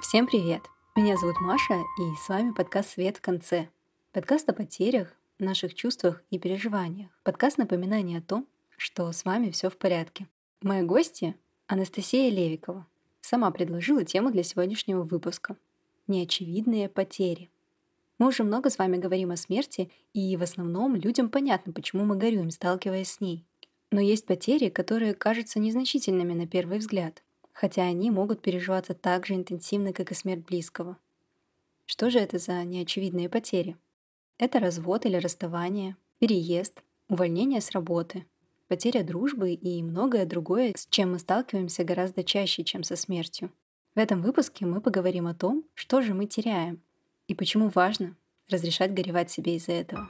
Всем привет! Меня зовут Маша, и с вами подкаст «Свет в конце». Подкаст о потерях, наших чувствах и переживаниях. Подкаст напоминания о том, что с вами все в порядке. Моя гостья — Анастасия Левикова. Сама предложила тему для сегодняшнего выпуска — «Неочевидные потери». Мы уже много с вами говорим о смерти, и в основном людям понятно, почему мы горюем, сталкиваясь с ней. Но есть потери, которые кажутся незначительными на первый взгляд, хотя они могут переживаться так же интенсивно, как и смерть близкого. Что же это за неочевидные потери? Это развод или расставание, переезд, увольнение с работы, потеря дружбы и многое другое, с чем мы сталкиваемся гораздо чаще, чем со смертью. В этом выпуске мы поговорим о том, что же мы теряем и почему важно разрешать горевать себе из-за этого.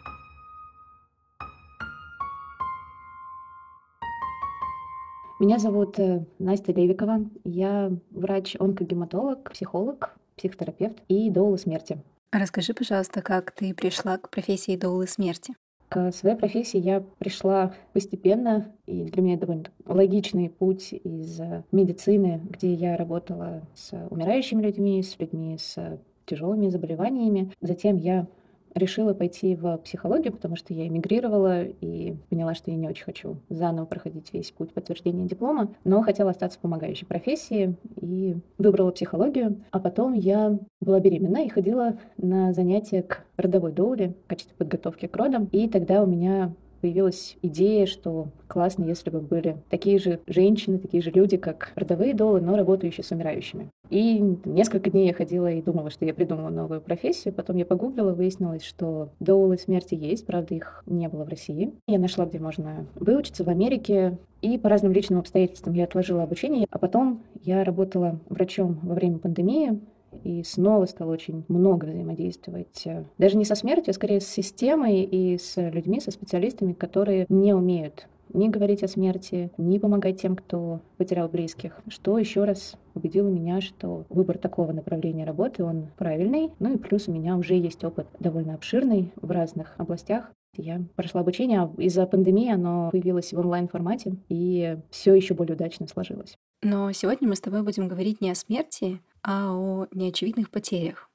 Меня зовут э, Настя Левикова. Я врач-онкогематолог, психолог, психотерапевт и доула смерти. Расскажи, пожалуйста, как ты пришла к профессии доулы смерти? К своей профессии я пришла постепенно, и для меня довольно логичный путь из э, медицины, где я работала с умирающими людьми, с людьми с тяжелыми заболеваниями. Затем я решила пойти в психологию, потому что я эмигрировала и поняла, что я не очень хочу заново проходить весь путь подтверждения диплома, но хотела остаться в помогающей профессии и выбрала психологию. А потом я была беременна и ходила на занятия к родовой доуле в качестве подготовки к родам. И тогда у меня появилась идея, что классно, если бы были такие же женщины, такие же люди, как родовые долы, но работающие с умирающими. И несколько дней я ходила и думала, что я придумала новую профессию. Потом я погуглила, выяснилось, что доулы смерти есть, правда, их не было в России. Я нашла, где можно выучиться в Америке. И по разным личным обстоятельствам я отложила обучение. А потом я работала врачом во время пандемии и снова стал очень много взаимодействовать, э, даже не со смертью, а скорее с системой и с людьми, со специалистами, которые не умеют ни говорить о смерти, ни помогать тем, кто потерял близких. Что еще раз убедило меня, что выбор такого направления работы, он правильный. Ну и плюс у меня уже есть опыт довольно обширный в разных областях. Я прошла обучение, а из-за пандемии оно появилось в онлайн-формате, и все еще более удачно сложилось. Но сегодня мы с тобой будем говорить не о смерти, а о неочевидных потерях.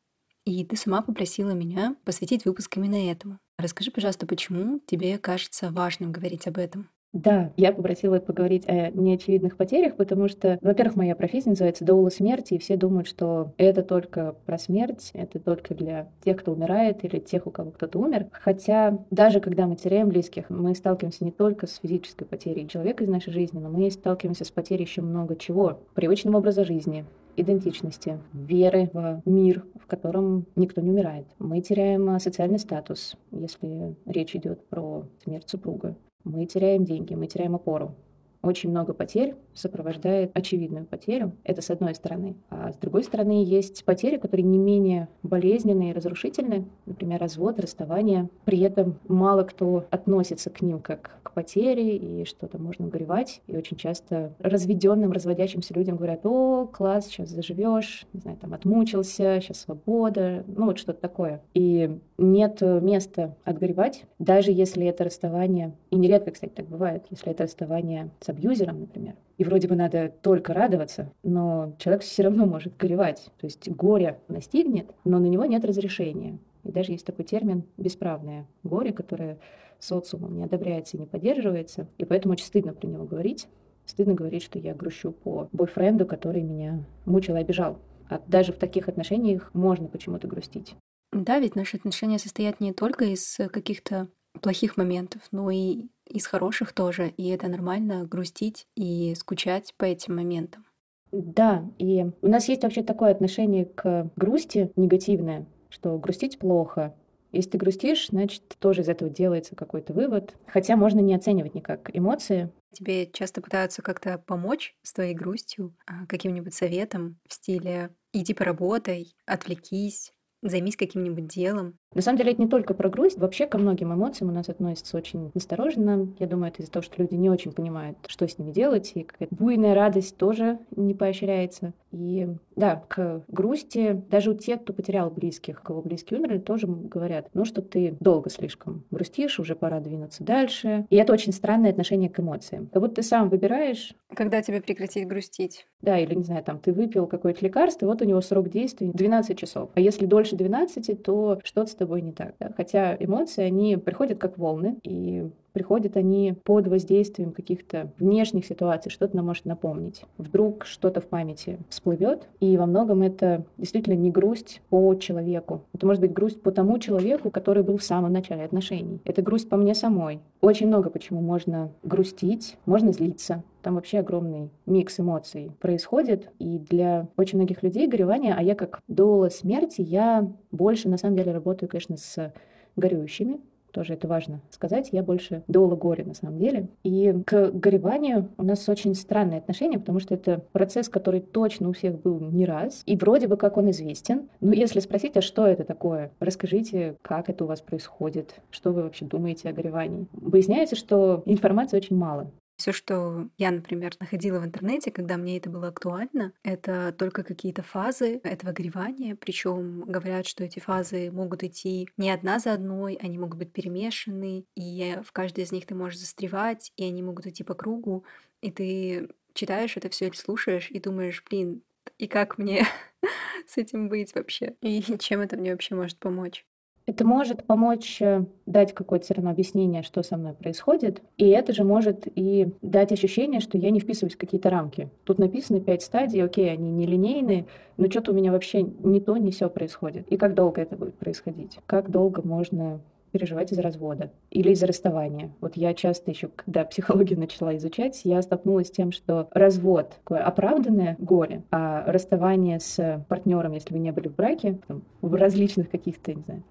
И ты сама попросила меня посвятить выпуск именно этому. Расскажи, пожалуйста, почему тебе кажется важным говорить об этом? Да, я попросила поговорить о неочевидных потерях, потому что, во-первых, моя профессия называется доула смерти, и все думают, что это только про смерть, это только для тех, кто умирает или тех, у кого кто-то умер. Хотя даже когда мы теряем близких, мы сталкиваемся не только с физической потерей человека из нашей жизни, но мы сталкиваемся с потерей еще много чего. Привычного образа жизни, идентичности, веры в мир, в котором никто не умирает. Мы теряем а, социальный статус, если речь идет про смерть супруга. Мы теряем деньги, мы теряем опору. Очень много потерь сопровождает очевидную потерю. Это с одной стороны. А с другой стороны есть потери, которые не менее болезненные и разрушительные. Например, развод, расставание. При этом мало кто относится к ним как к потере, и что-то можно горевать. И очень часто разведенным, разводящимся людям говорят, о, класс, сейчас заживешь, не знаю, там отмучился, сейчас свобода, ну вот что-то такое. И нет места отгоревать, даже если это расставание, и нередко, кстати, так бывает, если это расставание с абьюзером, например, и вроде бы надо только радоваться, но человек все равно может горевать. То есть горе настигнет, но на него нет разрешения. И даже есть такой термин «бесправное горе», которое социумом не одобряется и не поддерживается. И поэтому очень стыдно про него говорить. Стыдно говорить, что я грущу по бойфренду, который меня мучил и обижал. А даже в таких отношениях можно почему-то грустить. Да, ведь наши отношения состоят не только из каких-то плохих моментов, но и из хороших тоже. И это нормально грустить и скучать по этим моментам. Да, и у нас есть вообще такое отношение к грусти негативное, что грустить плохо. Если ты грустишь, значит, тоже из этого делается какой-то вывод. Хотя можно не оценивать никак эмоции. Тебе часто пытаются как-то помочь с твоей грустью, а, каким-нибудь советом в стиле «иди поработай», «отвлекись», займись каким-нибудь делом. На самом деле это не только про грусть, вообще ко многим эмоциям у нас относятся очень настороженно. Я думаю, это из-за того, что люди не очень понимают, что с ними делать, и какая-то буйная радость тоже не поощряется. И да, к грусти, даже у тех, кто потерял близких, кого близкие умерли, тоже говорят, ну что ты долго слишком грустишь, уже пора двинуться дальше. И это очень странное отношение к эмоциям. Как будто ты сам выбираешь... Когда тебе прекратить грустить? Да, или, не знаю, там, ты выпил какое-то лекарство, вот у него срок действия 12 часов. А если дольше 12, то что-то тобой не так. Да? Хотя эмоции, они приходят как волны, и приходят они под воздействием каких-то внешних ситуаций, что-то нам может напомнить. Вдруг что-то в памяти всплывет, и во многом это действительно не грусть по человеку. Это может быть грусть по тому человеку, который был в самом начале отношений. Это грусть по мне самой. Очень много почему можно грустить, можно злиться, там вообще огромный микс эмоций происходит. И для очень многих людей горевание, а я как дола смерти, я больше на самом деле работаю, конечно, с горюющими, тоже это важно сказать, я больше дола горя на самом деле. И к гореванию у нас очень странное отношение, потому что это процесс, который точно у всех был не раз, и вроде бы как он известен. Но если спросить, а что это такое, расскажите, как это у вас происходит, что вы вообще думаете о горевании. Выясняется, что информации очень мало. Все, что я, например, находила в интернете, когда мне это было актуально, это только какие-то фазы этого горевания. Причем говорят, что эти фазы могут идти не одна за одной, они могут быть перемешаны, и в каждой из них ты можешь застревать, и они могут идти по кругу, и ты читаешь это все слушаешь и думаешь, блин, и как мне с этим быть вообще? И чем это мне вообще может помочь? Это может помочь э, дать какое-то все равно объяснение, что со мной происходит. И это же может и дать ощущение, что я не вписываюсь в какие-то рамки. Тут написано пять стадий, окей, они нелинейные, но что-то у меня вообще не то, не все происходит. И как долго это будет происходить? Как долго можно переживать из-за развода или из-за расставания. Вот я часто еще, когда психологию начала изучать, я столкнулась с тем, что развод такое оправданное горе, а расставание с партнером, если вы не были в браке, там, в различных каких-то, не знаю,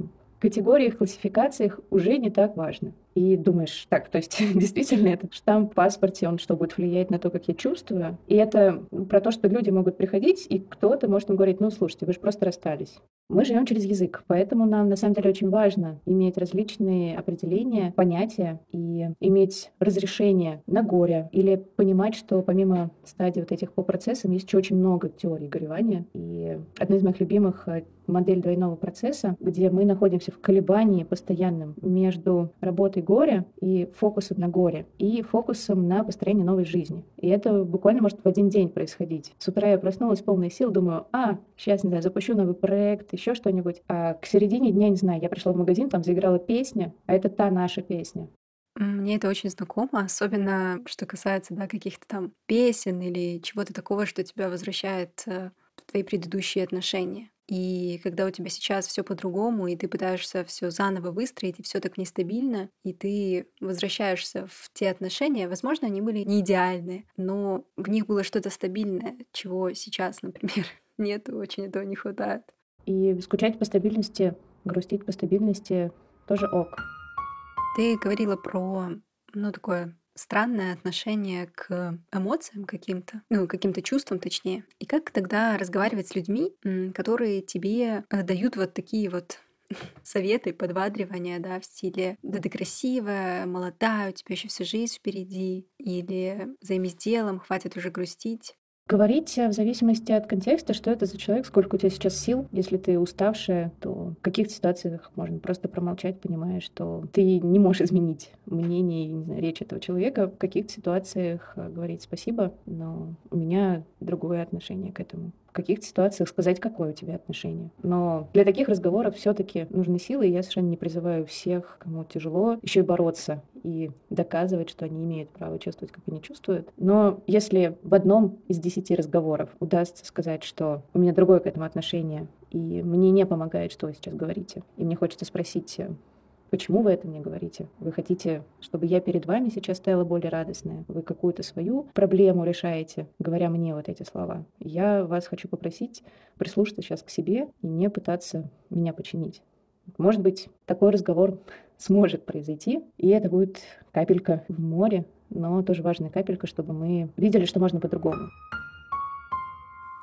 категориях, классификациях уже не так важно. И думаешь, так, то есть действительно этот штамп в паспорте, он что, будет влиять на то, как я чувствую? И это про то, что люди могут приходить, и кто-то может им говорить, ну, слушайте, вы же просто расстались. Мы живем через язык, поэтому нам на самом деле очень важно иметь различные определения, понятия и иметь разрешение на горе или понимать, что помимо стадий вот этих по процессам есть еще очень много теорий горевания. И одна из моих любимых э, модель двойного процесса, где мы находимся в колебании постоянном между работой горя и фокусом на горе, и фокусом на построение новой жизни. И это буквально может в один день происходить. С утра я проснулась полной сил, думаю, а, сейчас, не знаю, запущу новый проект, еще что-нибудь. А к середине дня, не знаю, я пришла в магазин, там заиграла песня, а это та наша песня. Мне это очень знакомо, особенно что касается да, каких-то там песен или чего-то такого, что тебя возвращает э, в твои предыдущие отношения. И когда у тебя сейчас все по-другому, и ты пытаешься все заново выстроить, и все так нестабильно, и ты возвращаешься в те отношения, возможно, они были не идеальные, но в них было что-то стабильное, чего сейчас, например, нет, очень этого не хватает. И скучать по стабильности, грустить по стабильности тоже ок. Ты говорила про, ну, такое странное отношение к эмоциям каким-то, ну, каким-то чувствам точнее. И как тогда разговаривать с людьми, которые тебе э, дают вот такие вот советы, подбадривания, да, в стиле «да ты красивая, молодая, у тебя еще вся жизнь впереди», или «займись делом, хватит уже грустить». Говорить в зависимости от контекста, что это за человек, сколько у тебя сейчас сил. Если ты уставшая, то в каких ситуациях можно просто промолчать, понимая, что ты не можешь изменить мнение и речь этого человека. В каких ситуациях э, говорить спасибо, но у меня другое отношение к этому каких-то ситуациях сказать, какое у тебя отношение. Но для таких разговоров все-таки нужны силы, и я совершенно не призываю всех, кому тяжело, еще и бороться и доказывать, что они имеют право чувствовать, как они чувствуют. Но если в одном из десяти разговоров удастся сказать, что у меня другое к этому отношение, и мне не помогает, что вы сейчас говорите, и мне хочется спросить, Почему вы это мне говорите? Вы хотите, чтобы я перед вами сейчас стояла более радостная? Вы какую-то свою проблему решаете, говоря мне вот эти слова? Я вас хочу попросить прислушаться сейчас к себе и не пытаться меня починить. Может быть, такой разговор сможет произойти, и это будет капелька в море, но тоже важная капелька, чтобы мы видели, что можно по-другому.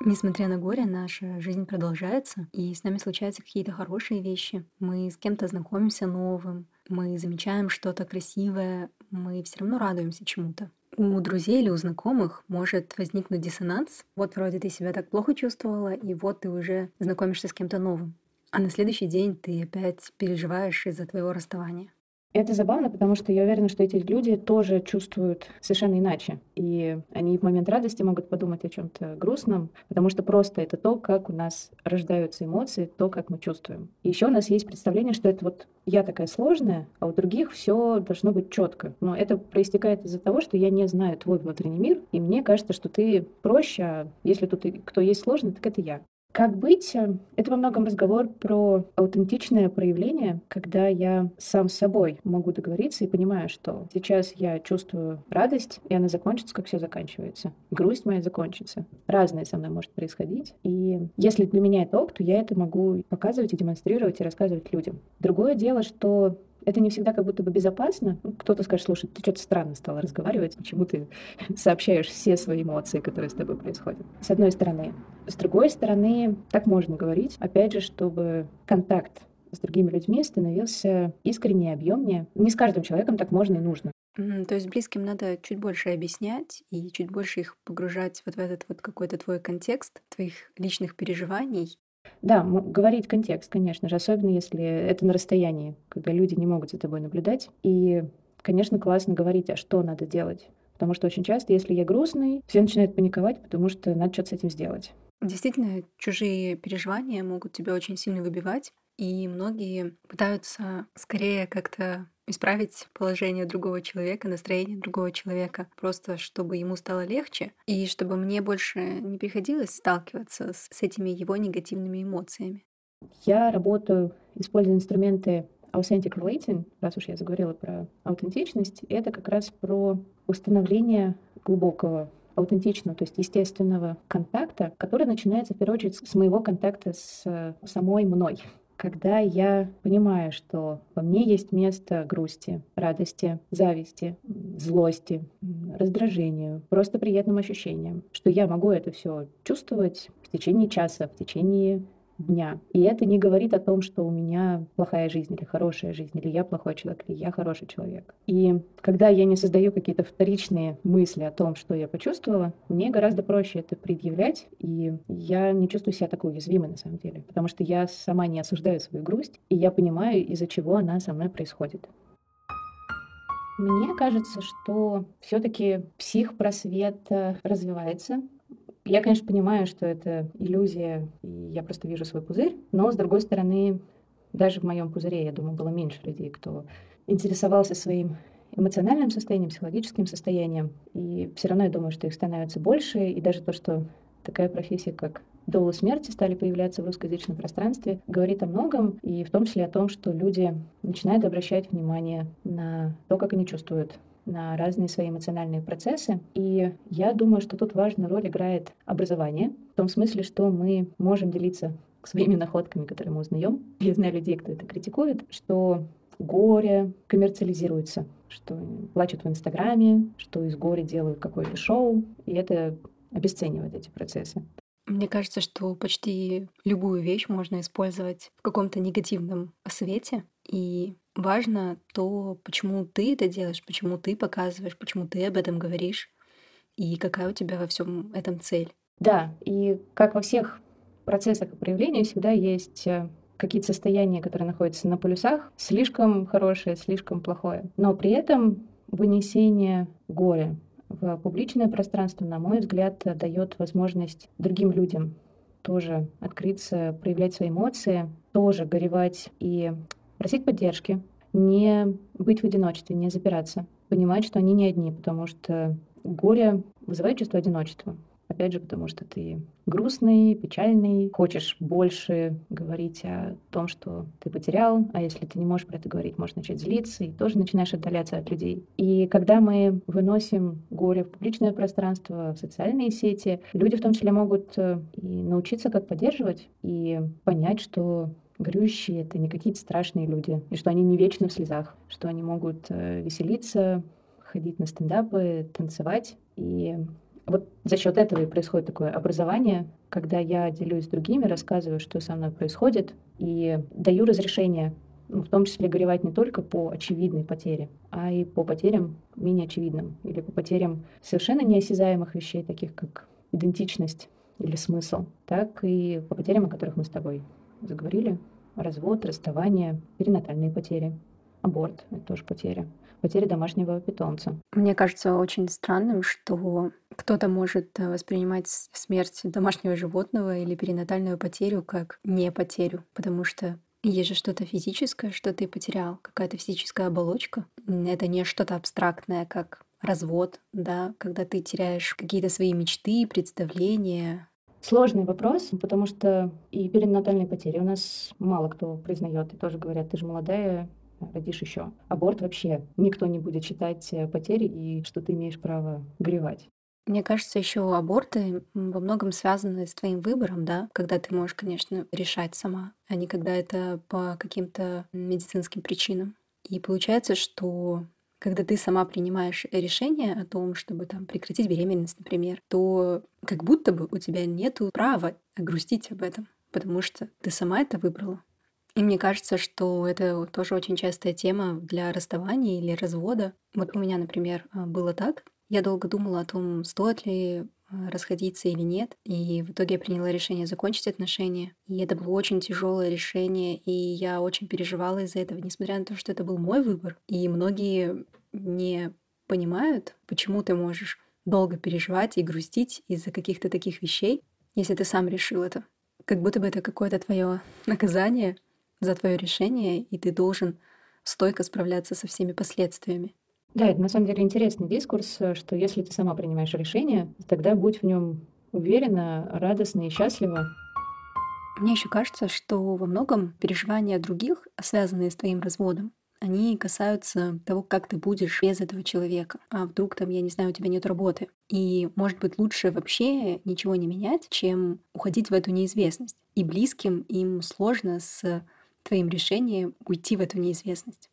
Несмотря на горе, наша жизнь продолжается, и с нами случаются какие-то хорошие вещи. Мы с кем-то знакомимся новым, мы замечаем что-то красивое, мы все равно радуемся чему-то. У друзей или у знакомых может возникнуть диссонанс. Вот вроде ты себя так плохо чувствовала, и вот ты уже знакомишься с кем-то новым. А на следующий день ты опять переживаешь из-за твоего расставания. Это забавно, потому что я уверена, что эти люди тоже чувствуют совершенно иначе. И они в момент радости могут подумать о чем-то грустном, потому что просто это то, как у нас рождаются эмоции, то, как мы чувствуем. И еще у нас есть представление, что это вот я такая сложная, а у других все должно быть четко. Но это проистекает из-за того, что я не знаю твой внутренний мир, и мне кажется, что ты проще, а если тут кто есть сложный, так это я. Как быть? Это во многом разговор про аутентичное проявление, когда я сам с собой могу договориться и понимаю, что сейчас я чувствую радость, и она закончится, как все заканчивается. Грусть моя закончится. Разное со мной может происходить. И если для меня это ок, то я это могу показывать и демонстрировать и рассказывать людям. Другое дело, что это не всегда как будто бы безопасно. Кто-то скажет, слушай, ты что-то странно стала разговаривать, почему ты сообщаешь все свои эмоции, которые с тобой происходят. С одной стороны. С другой стороны, так можно говорить, опять же, чтобы контакт с другими людьми становился искреннее, объемнее. Не с каждым человеком так можно и нужно. Mm, то есть близким надо чуть больше объяснять и чуть больше их погружать вот в этот вот какой-то твой контекст твоих личных переживаний да, говорить контекст, конечно же, особенно если это на расстоянии, когда люди не могут за тобой наблюдать. И, конечно, классно говорить, а что надо делать. Потому что очень часто, если я грустный, все начинают паниковать, потому что надо что-то с этим сделать. Действительно, чужие переживания могут тебя очень сильно выбивать, и многие пытаются скорее как-то исправить положение другого человека, настроение другого человека, просто чтобы ему стало легче, и чтобы мне больше не приходилось сталкиваться с, с этими его негативными эмоциями. Я работаю, используя инструменты Authentic Relating, раз уж я заговорила про аутентичность, это как раз про установление глубокого аутентичного, то есть естественного контакта, который начинается в первую очередь с моего контакта с самой мной когда я понимаю, что во мне есть место грусти, радости, зависти, злости, раздражению, просто приятным ощущениям, что я могу это все чувствовать в течение часа, в течение дня. И это не говорит о том, что у меня плохая жизнь или хорошая жизнь, или я плохой человек, или я хороший человек. И когда я не создаю какие-то вторичные мысли о том, что я почувствовала, мне гораздо проще это предъявлять, и я не чувствую себя такой уязвимой на самом деле, потому что я сама не осуждаю свою грусть, и я понимаю, из-за чего она со мной происходит. Мне кажется, что все-таки психпросвет э, развивается, я, конечно, понимаю, что это иллюзия, и я просто вижу свой пузырь, но, с другой стороны, даже в моем пузыре, я думаю, было меньше людей, кто интересовался своим эмоциональным состоянием, психологическим состоянием. И все равно я думаю, что их становится больше, и даже то, что такая профессия, как доула смерти стали появляться в русскоязычном пространстве, говорит о многом, и в том числе о том, что люди начинают обращать внимание на то, как они чувствуют на разные свои эмоциональные процессы. И я думаю, что тут важную роль играет образование, в том смысле, что мы можем делиться своими находками, которые мы узнаем. Я знаю людей, кто это критикует, что горе коммерциализируется, что плачут в Инстаграме, что из горя делают какое-то шоу, и это обесценивает эти процессы. Мне кажется, что почти любую вещь можно использовать в каком-то негативном свете, и важно то, почему ты это делаешь, почему ты показываешь, почему ты об этом говоришь, и какая у тебя во всем этом цель. Да, и как во всех процессах и проявлениях всегда есть э, какие-то состояния, которые находятся на полюсах, слишком хорошее, слишком плохое. Но при этом вынесение горя в публичное пространство, на мой взгляд, дает возможность другим людям тоже открыться, проявлять свои эмоции, тоже горевать и просить поддержки, не быть в одиночестве, не запираться, понимать, что они не одни, потому что горе вызывает чувство одиночества. Опять же, потому что ты грустный, печальный, хочешь больше говорить о том, что ты потерял, а если ты не можешь про это говорить, можешь начать злиться и тоже начинаешь отдаляться от людей. И когда мы выносим горе в публичное пространство, в социальные сети, люди в том числе могут э, и научиться, как поддерживать, и понять, что горюющие — это не какие-то страшные люди, и что они не вечно в слезах, что они могут э, веселиться, ходить на стендапы, танцевать, и Вот за счет этого и происходит такое образование, когда я делюсь с другими, рассказываю, что со мной происходит, и даю разрешение, ну, в том числе горевать не только по очевидной потере, а и по потерям менее очевидным, или по потерям совершенно неосязаемых вещей, таких как идентичность или смысл, так и по потерям, о которых мы с тобой заговорили. Развод, расставание, перинатальные потери, аборт — это тоже потеря потери домашнего питомца. Мне кажется очень странным, что кто-то может э, воспринимать смерть домашнего животного или перинатальную потерю как не потерю, потому что есть же что-то физическое, что ты потерял, какая-то физическая оболочка. Это не что-то абстрактное, как развод, да, когда ты теряешь какие-то свои мечты, представления, Сложный вопрос, потому что и перинатальные потери у нас мало кто признает, и тоже говорят, ты же молодая, родишь еще. Аборт вообще никто не будет считать э, потерей и что ты имеешь право горевать. Мне кажется, еще аборты во многом связаны с твоим выбором, да, когда ты можешь, конечно, решать сама, а не когда это по каким-то медицинским причинам. И получается, что когда ты сама принимаешь решение о том, чтобы там прекратить беременность, например, то как будто бы у тебя нет права грустить об этом, потому что ты сама это выбрала. И мне кажется, что это тоже очень частая тема для расставания или развода. Вот у меня, например, а, было так. Я долго думала о том, стоит ли а, расходиться или нет. И в итоге я приняла решение закончить отношения. И это было очень тяжелое решение, и я очень переживала из-за этого, несмотря на то, что это был мой выбор. И многие не понимают, почему ты можешь долго переживать и грустить из-за каких-то таких вещей, если ты сам решил это. Как будто бы это какое-то твое наказание, за твое решение, и ты должен стойко справляться со всеми последствиями. Да, это на самом деле интересный дискурс, что если ты сама принимаешь решение, тогда будь в нем уверена, радостна и счастлива. Мне еще кажется, что во многом переживания других, связанные с твоим разводом, они касаются того, как ты будешь без этого человека. А вдруг там, я не знаю, у тебя нет работы. И, может быть, лучше вообще ничего не менять, чем уходить в эту неизвестность. И близким им сложно с твоим решением уйти в эту неизвестность?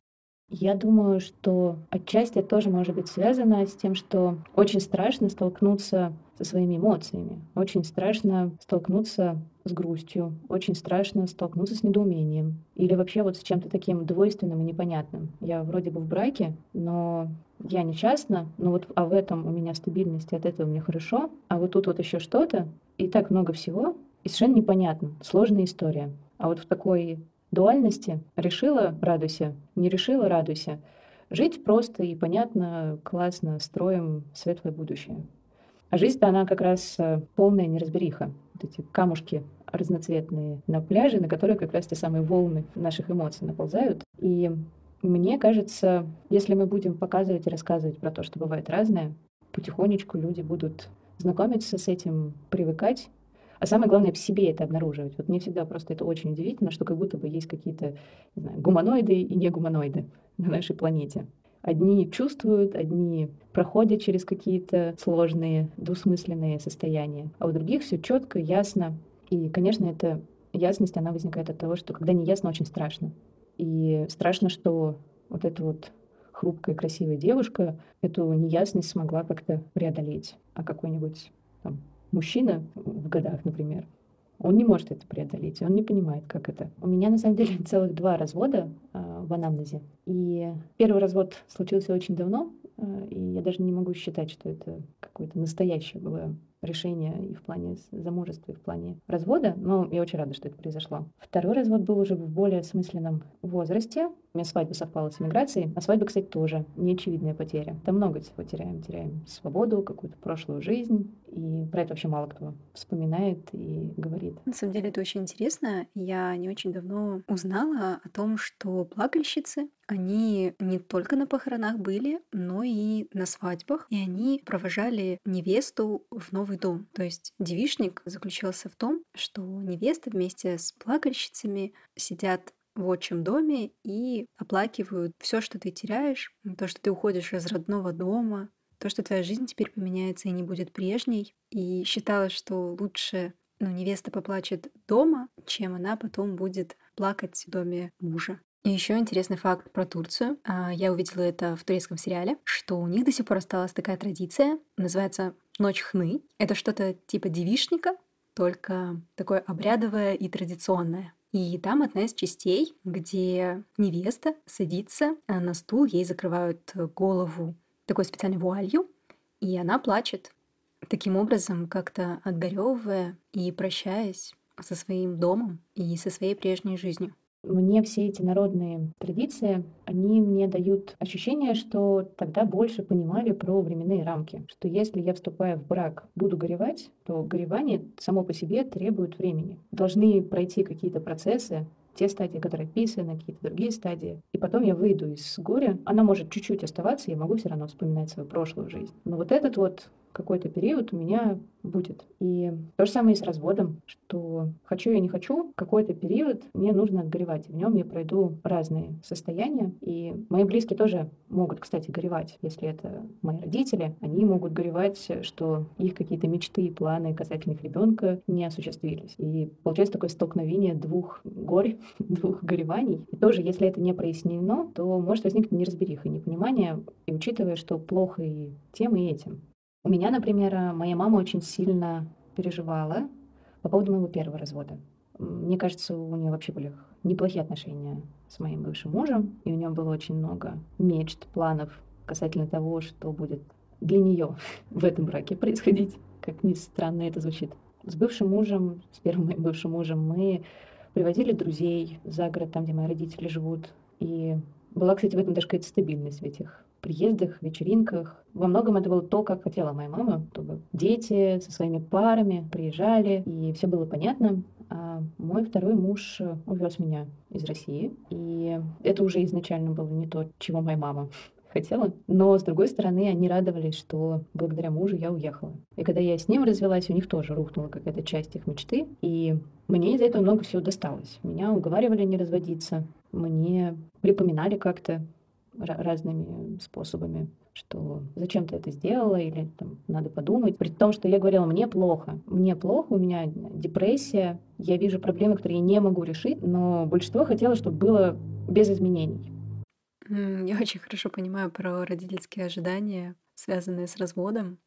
Я думаю, что отчасти это тоже может быть связано с тем, что очень страшно столкнуться со своими эмоциями, очень страшно столкнуться с грустью, очень страшно столкнуться с недоумением или вообще вот с чем-то таким двойственным и непонятным. Я вроде бы в браке, но я несчастна, но вот а в этом у меня стабильность, от этого мне хорошо, а вот тут вот еще что-то, и так много всего, и совершенно непонятно, сложная история. А вот в такой дуальности. Решила — радуйся, не решила — радуйся. Жить просто и понятно, классно, строим светлое будущее. А жизнь-то она как раз э, полная неразбериха. Вот эти камушки разноцветные на пляже, на которые как раз те самые волны наших эмоций наползают. И мне кажется, если мы будем показывать и рассказывать про то, что бывает разное, потихонечку люди будут знакомиться с этим, привыкать, а самое главное, в себе это обнаруживать. Вот мне всегда просто это очень удивительно, что как будто бы есть какие-то знаю, гуманоиды и не гуманоиды на нашей планете. Одни чувствуют, одни проходят через какие-то сложные, двусмысленные состояния, а у других все четко, ясно. И, конечно, эта ясность, она возникает от того, что когда не ясно, очень страшно. И страшно, что вот эта вот хрупкая, красивая девушка эту неясность смогла как-то преодолеть. А какой-нибудь там, мужчина в годах, например, он не может это преодолеть, он не понимает, как это. У меня, на самом деле, целых два развода э, в анамнезе. И первый развод случился очень давно, э, и я даже не могу считать, что это какое-то настоящее было решение и в плане замужества, и в плане развода, но я очень рада, что это произошло. Второй развод был уже в более осмысленном возрасте. У меня свадьба совпала с эмиграцией, а свадьба, кстати, тоже неочевидная потеря. Там много всего теряем. Теряем свободу, какую-то прошлую жизнь, и про это вообще мало кто вспоминает и говорит. На самом деле это очень интересно. Я не очень давно узнала о том, что плакальщицы они не только на похоронах были, но и на свадьбах, и они провожали невесту в новый дом. То есть девишник заключался в том, что невеста вместе с плакальщицами сидят в отчим доме и оплакивают все, что ты теряешь, то, что ты уходишь из родного дома, то, что твоя жизнь теперь поменяется и не будет прежней. И считалось, что лучше ну, невеста поплачет дома, чем она потом будет плакать в доме мужа. И еще интересный факт про Турцию. А, я увидела это в турецком сериале, что у них до сих пор осталась такая традиция, называется Ночь хны — это что-то типа девишника, только такое обрядовое и традиционное. И там одна из частей, где невеста садится на стул, ей закрывают голову такой специальной вуалью, и она плачет, таким образом как-то отгоревывая и прощаясь со своим домом и со своей прежней жизнью. Мне все эти народные традиции, они мне дают ощущение, что тогда больше понимали про временные рамки. Что если я вступая в брак, буду горевать, то горевание само по себе требует времени. Должны пройти какие-то процессы, те стадии, которые описаны, какие-то другие стадии. И потом я выйду из горя. Она может чуть-чуть оставаться, я могу все равно вспоминать свою прошлую жизнь. Но вот этот вот какой-то период у меня будет. И то же самое и с разводом, что хочу я не хочу, какой-то период мне нужно отгоревать. В нем я пройду разные состояния. И мои близкие тоже могут, кстати, горевать. Если это мои родители, они могут горевать, что их какие-то мечты и планы касательно их ребенка не осуществились. И получается такое столкновение двух горь, двух гореваний. И тоже, если это не прояснено, то может возникнуть неразбериха, непонимание, и учитывая, что плохо и тем, и этим. У меня, например, моя мама очень сильно переживала по поводу моего первого развода. Мне кажется, у нее вообще были неплохие отношения с моим бывшим мужем, и у нее было очень много мечт, планов касательно того, что будет для нее в этом браке происходить. Как ни странно это звучит. С бывшим мужем, с первым моим бывшим мужем мы привозили друзей за город, там, где мои родители живут. И была, кстати, в этом даже какая-то стабильность в этих приездах, вечеринках. Во многом это было то, как хотела моя мама, чтобы дети со своими парами приезжали, и все было понятно. А мой второй муж увез меня из России, и это уже изначально было не то, чего моя мама хотела. Но, с другой стороны, они радовались, что благодаря мужу я уехала. И когда я с ним развелась, у них тоже рухнула какая-то часть их мечты. И мне из-за этого много всего досталось. Меня уговаривали не разводиться. Мне припоминали как-то разными способами, что зачем ты это сделала, или там, надо подумать. При том, что я говорила, мне плохо, мне плохо, у меня депрессия, я вижу проблемы, которые я не могу решить, но большинство хотело, чтобы было без изменений. Я очень хорошо понимаю про родительские ожидания, связанные с разводом.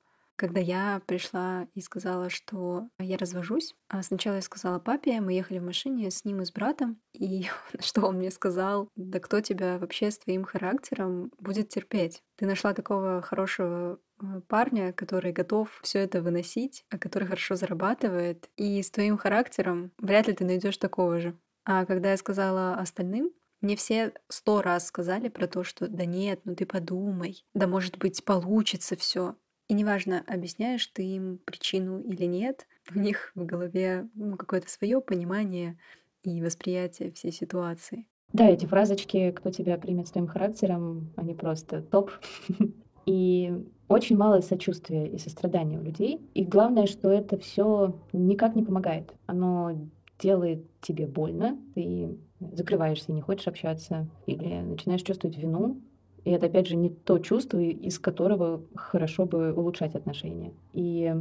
Когда я пришла и сказала, что я развожусь, а сначала я сказала папе, мы ехали в машине с ним и с братом, и что он мне сказал, да кто тебя вообще с твоим характером будет терпеть? Ты нашла такого хорошего э, парня, который готов все это выносить, а который хорошо зарабатывает, и с твоим характером вряд ли ты найдешь такого же. А когда я сказала остальным, мне все сто раз сказали про то, что да нет, ну ты подумай, да может быть получится все. И неважно, объясняешь ты им причину или нет, у них в голове ну, какое-то свое понимание и восприятие всей ситуации. Да, эти фразочки «кто тебя примет с твоим характером», они просто топ. И очень мало сочувствия и сострадания у людей. И главное, что это все никак не помогает. Оно делает тебе больно, ты закрываешься и не хочешь общаться, или начинаешь чувствовать вину, и это, опять же, не то чувство, из которого хорошо бы улучшать отношения. И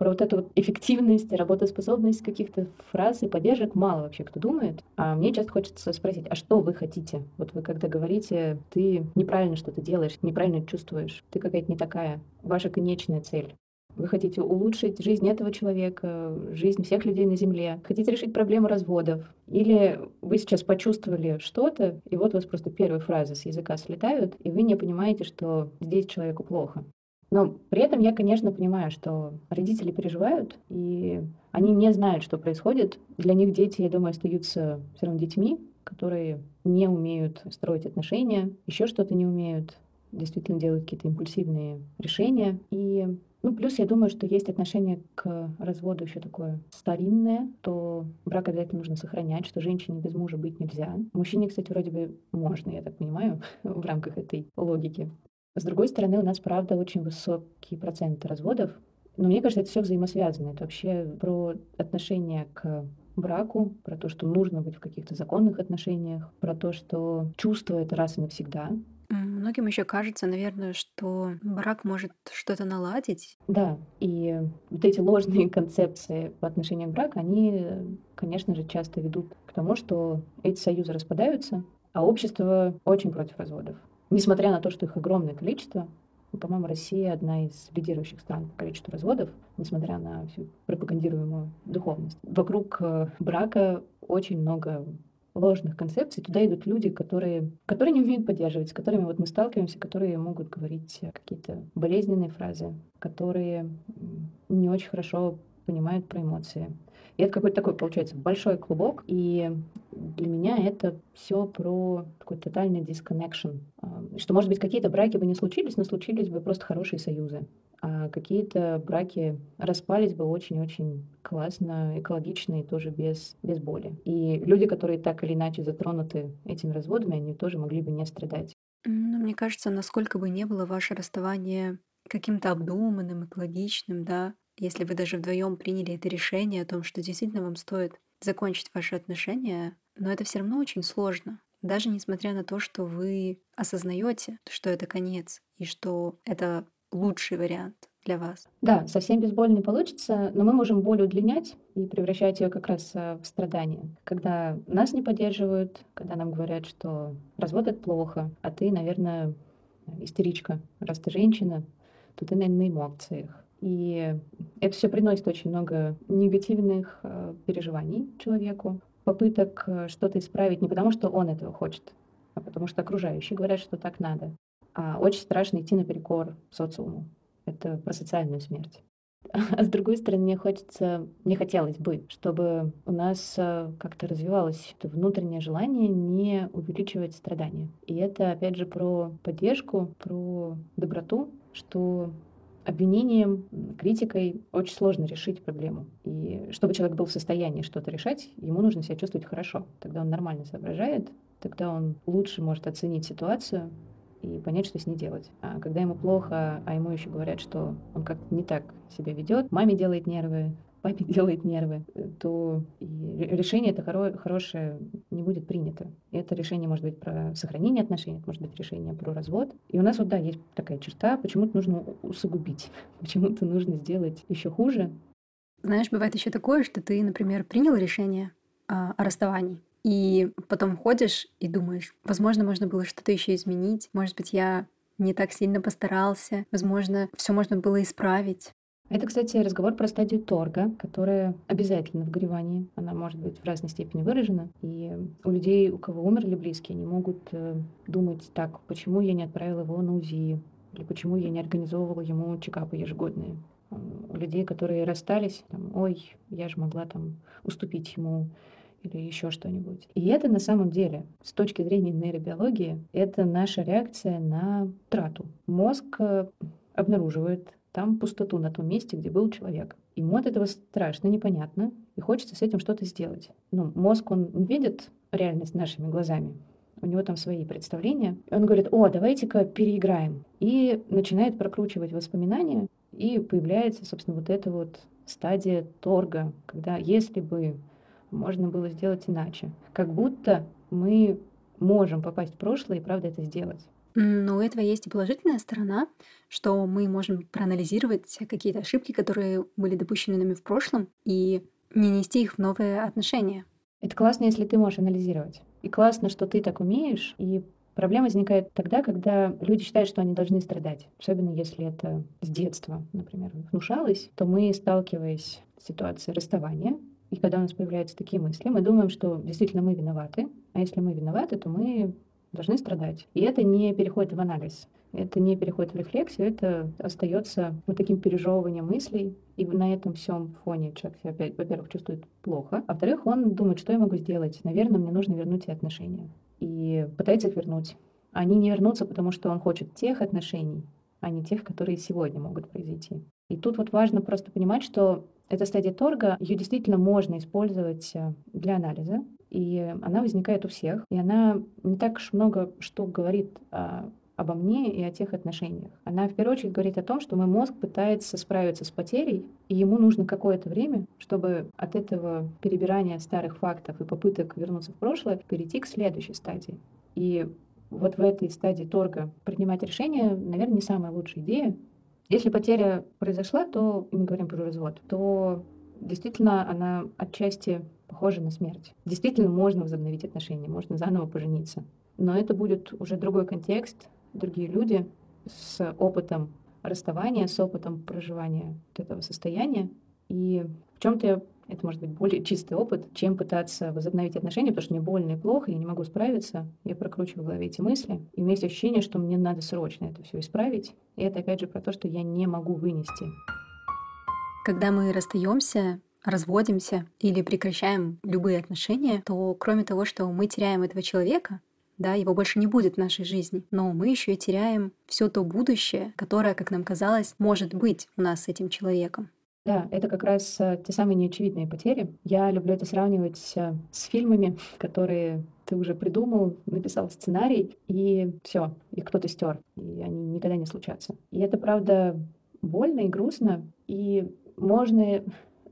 про вот эту вот эффективность, работоспособность каких-то фраз и поддержек мало вообще кто думает. А мне часто хочется спросить, а что вы хотите? Вот вы когда говорите, ты неправильно что-то делаешь, неправильно чувствуешь, ты какая-то не такая, ваша конечная цель. Вы хотите улучшить жизнь этого человека, жизнь всех людей на Земле, хотите решить проблему разводов. Или вы сейчас почувствовали что-то, и вот у вас просто первые фразы с языка слетают, и вы не понимаете, что здесь человеку плохо. Но при этом я, конечно, понимаю, что родители переживают, и они не знают, что происходит. Для них дети, я думаю, остаются все равно детьми, которые не умеют строить отношения, еще что-то не умеют, действительно делают какие-то импульсивные решения. И ну, плюс я думаю, что есть отношение к разводу еще такое старинное, то брак обязательно нужно сохранять, что женщине без мужа быть нельзя. Мужчине, кстати, вроде бы можно, я так понимаю, в рамках этой логики. С другой стороны, у нас, правда, очень высокий процент разводов. Но мне кажется, это все взаимосвязано. Это вообще про отношение к браку, про то, что нужно быть в каких-то законных отношениях, про то, что чувство — это раз и навсегда, Многим еще кажется, наверное, что брак может что-то наладить. Да, и вот эти ложные концепции по отношению к браку, они, конечно же, часто ведут к тому, что эти союзы распадаются, а общество очень против разводов. Несмотря на то, что их огромное количество, По-моему, Россия одна из лидирующих стран по количеству разводов, несмотря на всю пропагандируемую духовность. Вокруг э, брака очень много ложных концепций. Туда идут люди, которые, которые не умеют поддерживать, с которыми вот мы сталкиваемся, которые могут говорить какие-то болезненные фразы, которые не очень хорошо понимают про эмоции. И это какой-то такой, получается, большой клубок. И для меня это все про такой тотальный disconnection. А, что, может быть, какие-то браки бы не случились, но случились бы просто хорошие союзы. А какие-то браки распались бы очень-очень классно, экологично и тоже без, без боли. И люди, которые так или иначе затронуты этими разводами, они тоже могли бы не страдать. Ну, мне кажется, насколько бы не было ваше расставание каким-то обдуманным, экологичным, да, если вы даже вдвоем приняли это решение о том, что действительно вам стоит закончить ваши отношения, но это все равно очень сложно. Даже несмотря на то, что вы осознаете, что это конец и что это лучший вариант для вас. Да, совсем без не получится, но мы можем боль удлинять и превращать ее как раз э, в страдание. Когда нас не поддерживают, когда нам говорят, что развод это плохо, а ты, наверное, истеричка, раз ты женщина, то ты, наверное, на эмоциях. И это все приносит очень много негативных э, переживаний человеку, попыток э, что-то исправить не потому, что он этого хочет, а потому что окружающие говорят, что так надо. А очень страшно идти наперекор социуму. Это про социальную смерть. А с другой стороны, мне хочется, мне хотелось бы, чтобы у нас э, как-то развивалось это внутреннее желание не увеличивать страдания. И это, опять же, про поддержку, про доброту, что обвинением, критикой очень сложно решить проблему. И чтобы человек был в состоянии что-то решать, ему нужно себя чувствовать хорошо. Тогда он нормально соображает, тогда он лучше может оценить ситуацию и понять, что с ней делать. А когда ему плохо, а ему еще говорят, что он как-то не так себя ведет, маме делает нервы, папе делает нервы, то решение это хоро- хорошее не будет принято. Это решение может быть про сохранение отношений, это может быть решение про развод. И у нас вот, да, есть такая черта, почему-то нужно усугубить, почему-то нужно сделать еще хуже. Знаешь, бывает еще такое, что ты, например, принял решение а, о расставании, и потом ходишь и думаешь, возможно, можно было что-то еще изменить, может быть, я не так сильно постарался, возможно, все можно было исправить. Это, кстати, разговор про стадию торга, которая обязательно в горевании. Она может быть в разной степени выражена. И у людей, у кого умерли близкие, они могут э, думать так, почему я не отправила его на УЗИ, или почему я не организовывала ему чекапы ежегодные. У людей, которые расстались, там, ой, я же могла там уступить ему или еще что-нибудь. И это на самом деле, с точки зрения нейробиологии, это наша реакция на трату. Мозг э, обнаруживает там пустоту на том месте, где был человек. Ему от этого страшно, непонятно, и хочется с этим что-то сделать. Ну, мозг, он не видит реальность нашими глазами, у него там свои представления. И он говорит, о, давайте-ка переиграем. И начинает прокручивать воспоминания, и появляется, собственно, вот эта вот стадия торга, когда если бы можно было сделать иначе. Как будто мы можем попасть в прошлое и правда это сделать. Но у этого есть и положительная сторона, что мы можем проанализировать какие-то ошибки, которые были допущены нами в прошлом, и не нести их в новые отношения. Это классно, если ты можешь анализировать. И классно, что ты так умеешь. И проблема возникает тогда, когда люди считают, что они должны страдать. Особенно если это с детства, например, внушалось, то мы, сталкиваясь с ситуацией расставания, и когда у нас появляются такие мысли, мы думаем, что действительно мы виноваты. А если мы виноваты, то мы должны страдать. И это не переходит в анализ, это не переходит в рефлексию, это остается вот таким пережевыванием мыслей. И на этом всем фоне человек себя, во-первых, чувствует плохо, а во-вторых, он думает, что я могу сделать. Наверное, мне нужно вернуть эти отношения. И пытается их вернуть. Они не вернутся, потому что он хочет тех отношений, а не тех, которые сегодня могут произойти. И тут вот важно просто понимать, что эта стадия торга, ее действительно можно использовать э, для анализа, и она возникает у всех, и она не так уж много что говорит о, обо мне и о тех отношениях. Она в первую очередь говорит о том, что мой мозг пытается справиться с потерей, и ему нужно какое-то время, чтобы от этого перебирания старых фактов и попыток вернуться в прошлое перейти к следующей стадии. И вот в этой стадии торга принимать решение, наверное, не самая лучшая идея. Если потеря произошла, то мы говорим про развод, то действительно она отчасти похоже на смерть. Действительно, можно возобновить отношения, можно заново пожениться. Но это будет уже другой контекст, другие люди, с опытом расставания, с опытом проживания вот этого состояния. И в чем-то это может быть более чистый опыт, чем пытаться возобновить отношения, потому что мне больно и плохо, я не могу справиться. Я прокручиваю в голове эти мысли. И у меня есть ощущение, что мне надо срочно это все исправить. И это опять же про то, что я не могу вынести. Когда мы расстаемся, разводимся или прекращаем любые отношения, то кроме того, что мы теряем этого человека, да, его больше не будет в нашей жизни, но мы еще и теряем все то будущее, которое, как нам казалось, может быть у нас с этим человеком. Да, это как раз э, те самые неочевидные потери. Я люблю это сравнивать э, с фильмами, которые ты уже придумал, написал сценарий, и все, их кто-то стер, и они никогда не случатся. И это, правда, больно и грустно, и можно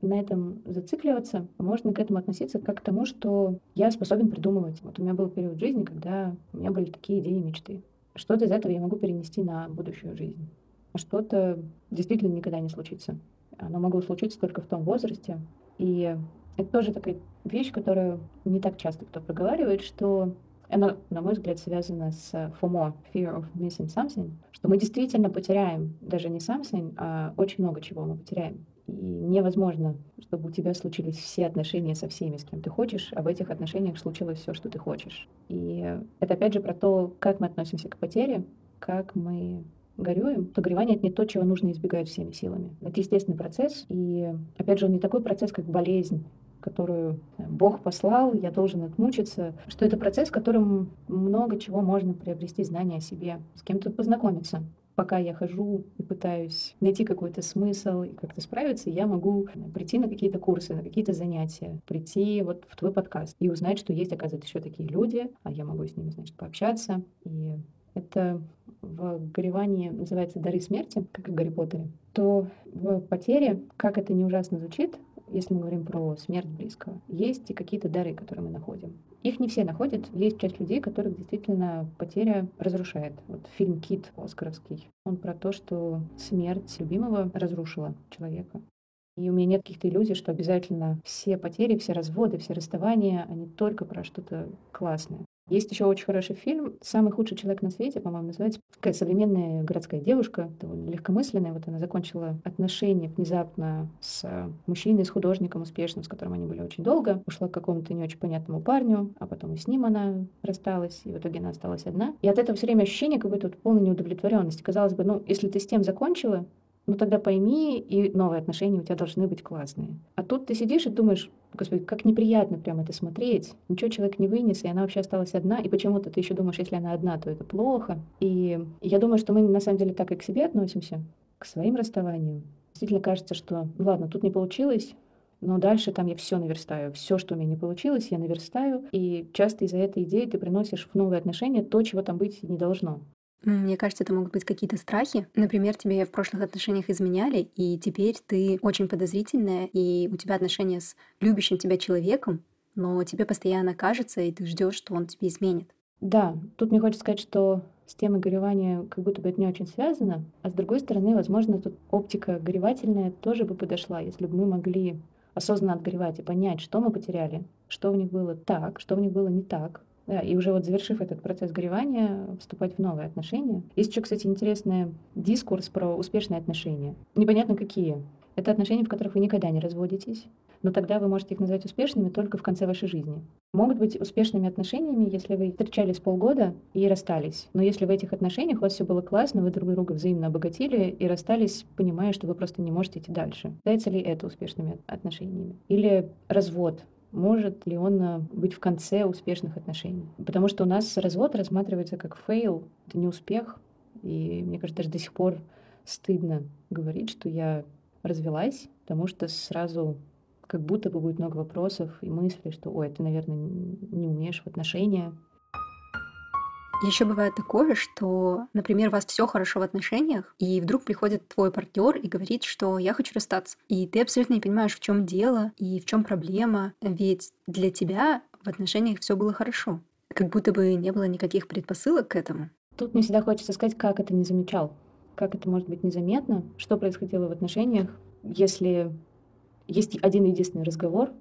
на этом зацикливаться, можно к этому относиться как к тому, что я способен придумывать. Вот у меня был период жизни, когда у меня были такие идеи и мечты. Что-то из этого я могу перенести на будущую жизнь, что-то действительно никогда не случится. Оно могло случиться только в том возрасте. И это тоже такая вещь, которую не так часто кто проговаривает, что она, на мой взгляд, связана с FOMO, Fear of Missing Something, что мы действительно потеряем даже не something, а очень много чего мы потеряем. И невозможно, чтобы у тебя случились все отношения со всеми, с кем ты хочешь, а в этих отношениях случилось все, что ты хочешь. И это опять же про то, как мы относимся к потере, как мы горюем, то горевание — это не то, чего нужно избегать всеми силами. Это естественный процесс, и, опять же, он не такой процесс, как болезнь, которую Бог послал, я должен отмучиться, что это процесс, в котором много чего можно приобрести знания о себе, с кем-то познакомиться. Пока я хожу и пытаюсь найти какой-то смысл и как-то справиться, я могу прийти на какие-то курсы, на какие-то занятия, прийти вот в твой подкаст и узнать, что есть, оказывается, еще такие люди, а я могу с ними, значит, пообщаться. И это в горевании называется «Дары смерти», как и в Гарри Поттере, то в потере, как это не ужасно звучит, если мы говорим про смерть близкого, есть и какие-то дары, которые мы находим. Их не все находят. Есть часть людей, которых действительно потеря разрушает. Вот фильм «Кит» оскаровский, он про то, что смерть любимого разрушила человека. И у меня нет каких-то иллюзий, что обязательно все потери, все разводы, все расставания, они только про что-то классное. Есть еще очень хороший фильм «Самый худший человек на свете», по-моему, называется. Такая современная городская девушка, довольно легкомысленная. Вот она закончила отношения внезапно с мужчиной, с художником успешным, с которым они были очень долго. Ушла к какому-то не очень понятному парню, а потом и с ним она рассталась, и в итоге она осталась одна. И от этого все время ощущение какой-то вот полной неудовлетворенности. Казалось бы, ну, если ты с тем закончила, ну тогда пойми, и новые отношения у тебя должны быть классные. А тут ты сидишь и думаешь, господи, как неприятно прям это смотреть. Ничего человек не вынес, и она вообще осталась одна. И почему-то ты еще думаешь, если она одна, то это плохо. И я думаю, что мы на самом деле так и к себе относимся, к своим расставаниям. Действительно кажется, что ладно, тут не получилось, но дальше там я все наверстаю. Все, что у меня не получилось, я наверстаю. И часто из-за этой идеи ты приносишь в новые отношения то, чего там быть не должно. Мне кажется, это могут быть какие-то страхи. Например, тебе в прошлых отношениях изменяли, и теперь ты очень подозрительная, и у тебя отношения с любящим тебя человеком, но тебе постоянно кажется, и ты ждешь, что он тебе изменит. Да, тут мне хочется сказать, что с темой горевания как будто бы это не очень связано, а с другой стороны, возможно, тут оптика горевательная тоже бы подошла, если бы мы могли осознанно отгоревать и понять, что мы потеряли, что в них было так, что в них было не так, да, и уже вот завершив этот процесс горевания, вступать в новые отношения. Есть еще, кстати, интересный дискурс про успешные отношения. Непонятно какие. Это отношения, в которых вы никогда не разводитесь, но тогда вы можете их назвать успешными только в конце вашей жизни. Могут быть успешными отношениями, если вы встречались полгода и расстались. Но если в этих отношениях у вас все было классно, вы друг друга взаимно обогатили и расстались, понимая, что вы просто не можете идти дальше. Является ли это успешными отношениями? Или развод может ли он э, быть в конце успешных отношений. Потому что у нас развод рассматривается как fail, это не успех. И мне кажется, даже до сих пор стыдно говорить, что я развелась, потому что сразу как будто бы будет много вопросов и мыслей, что, ой, ты, наверное, не умеешь в отношения, еще бывает такое, что, например, у вас все хорошо в отношениях, и вдруг приходит твой партнер и говорит, что я хочу расстаться. И ты абсолютно не понимаешь, в чем дело и в чем проблема. Ведь для тебя в отношениях все было хорошо. Как будто бы не было никаких предпосылок к этому. Тут мне всегда хочется сказать, как это не замечал. Как это может быть незаметно? Что происходило в отношениях, если есть один единственный разговор,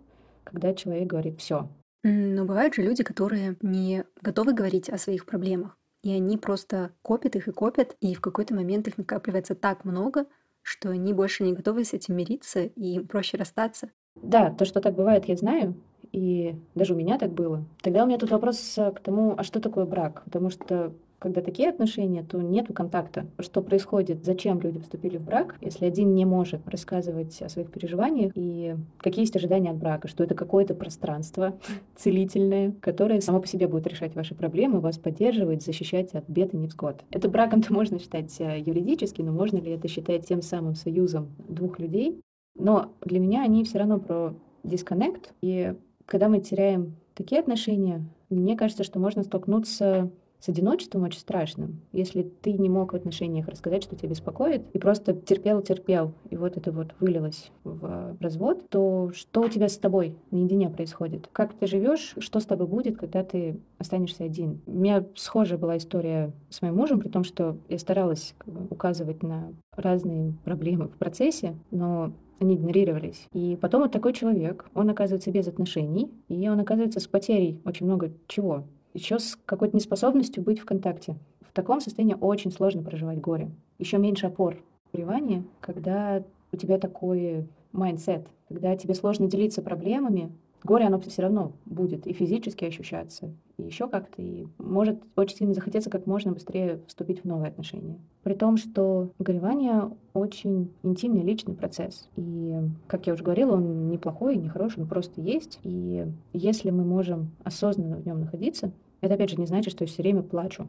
когда человек говорит все, но бывают же люди, которые не готовы говорить о своих проблемах. и они просто копят их и копят, и в какой-то момент их накапливается так много, что они больше не готовы с этим мириться, и им проще расстаться. Да, то, что так бывает, я знаю, и даже у меня так было. Тогда у меня тут вопрос к тому, а что такое брак? Потому что когда такие отношения, то нету контакта. Что происходит? Зачем люди вступили в брак, если один не может рассказывать о своих переживаниях и какие есть ожидания от брака? Что это какое-то пространство целительное, которое само по себе будет решать ваши проблемы, вас поддерживать, защищать от бед и невзгод. Это браком-то можно считать э, юридически, но можно ли это считать тем самым союзом двух людей? Но для меня они все равно про дисконнект. И когда мы теряем такие отношения, мне кажется, что можно столкнуться с одиночеством очень страшным. Если ты не мог в отношениях рассказать, что тебя беспокоит, и просто терпел-терпел, и вот это вот вылилось в развод, то что у тебя с тобой наедине происходит? Как ты живешь? Что с тобой будет, когда ты останешься один? У меня схожая была история с моим мужем, при том, что я старалась указывать на разные проблемы в процессе, но они игнорировались. И потом вот такой человек, он оказывается без отношений, и он оказывается с потерей очень много чего еще с какой-то неспособностью быть в контакте. В таком состоянии очень сложно проживать горе. Еще меньше опор в горевании, когда у тебя такой mindset, когда тебе сложно делиться проблемами, горе, оно все равно будет и физически ощущаться, и еще как-то, и может очень сильно захотеться как можно быстрее вступить в новые отношения. При том, что горевание очень интимный, личный процесс. И, как я уже говорила, он неплохой, не хороший, он просто есть. И если мы можем осознанно в нем находиться, это, опять же, не значит, что я все время плачу.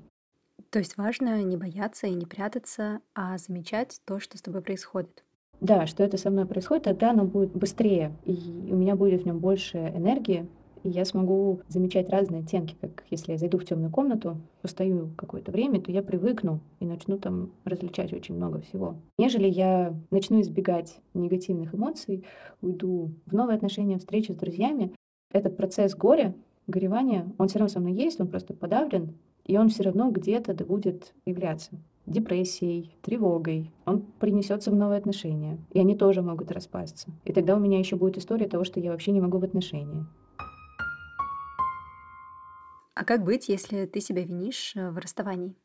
То есть важно не бояться и не прятаться, а замечать то, что с тобой происходит. Да, что это со мной происходит, тогда оно будет быстрее, и у меня будет в нем больше энергии, и я смогу замечать разные оттенки, как если я зайду в темную комнату, постою какое-то время, то я привыкну и начну там различать очень много всего. Нежели я начну избегать негативных эмоций, уйду в новые отношения, встречи с друзьями, этот процесс горя, горевания, он все равно со мной есть, он просто подавлен, и он все равно где-то да будет являться депрессией, тревогой. Он принесется в новые отношения, и они тоже могут распасться. И тогда у меня еще будет история того, что я вообще не могу в отношения. А как быть, если ты себя винишь э, в расставании?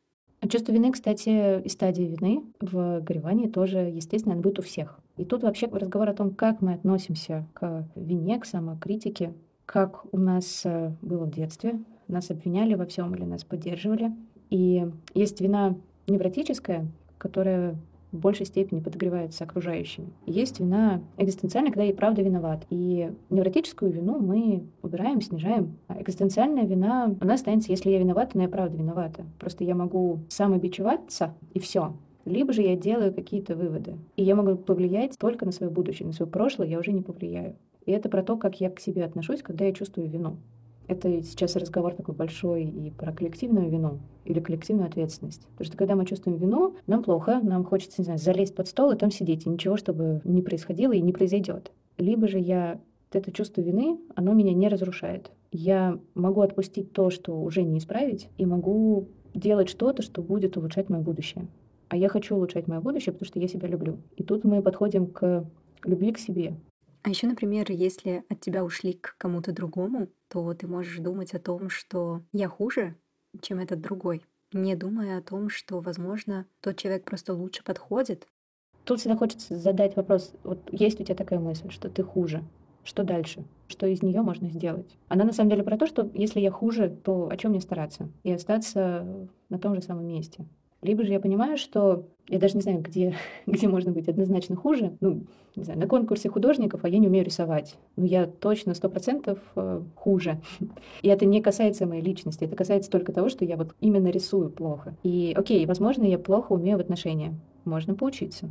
Чувство вины, кстати, и стадия вины в горевании тоже, естественно, будет у всех. И тут вообще разговор о том, как мы относимся к вине, к самокритике, как у нас э, было в детстве. Нас обвиняли во всем или нас поддерживали. И есть вина невротическая, которая в большей степени подогревается окружающими. есть вина экзистенциальная, когда я правда виноват. И невротическую вину мы убираем, снижаем. А экзистенциальная вина, она останется, если я виновата, но я правда виновата. Просто я могу самобичеваться, и все. Либо же я делаю какие-то выводы. И я могу повлиять только на свое будущее, на свое прошлое я уже не повлияю. И это про то, как я к себе отношусь, когда я чувствую вину. Это сейчас разговор такой большой и про коллективную вину или коллективную ответственность. Потому что когда мы чувствуем вину, нам плохо, нам хочется, не знаю, залезть под стол и там сидеть, и ничего, чтобы не происходило и не произойдет. Либо же я это чувство вины, оно меня не разрушает. Я могу отпустить то, что уже не исправить, и могу делать что-то, что будет улучшать мое будущее. А я хочу улучшать мое будущее, потому что я себя люблю. И тут мы подходим к любви к себе. А еще, например, если от тебя ушли к кому-то другому, то ты можешь думать о том, что я хуже, чем этот другой, не думая о том, что, возможно, тот человек просто лучше подходит. Тут всегда хочется задать вопрос, вот есть у тебя такая мысль, что ты хуже, что дальше? Что из нее можно сделать? Она на самом деле про то, что если я хуже, то о чем мне стараться? И остаться на том же самом месте. Либо же я понимаю, что я даже не знаю, где, где можно быть однозначно хуже. Ну, не знаю, на конкурсе художников, а я не умею рисовать. Ну, я точно сто процентов э, хуже. И это не касается моей личности, это касается только того, что я вот именно рисую плохо. И окей, возможно, я плохо умею в отношениях. Можно поучиться.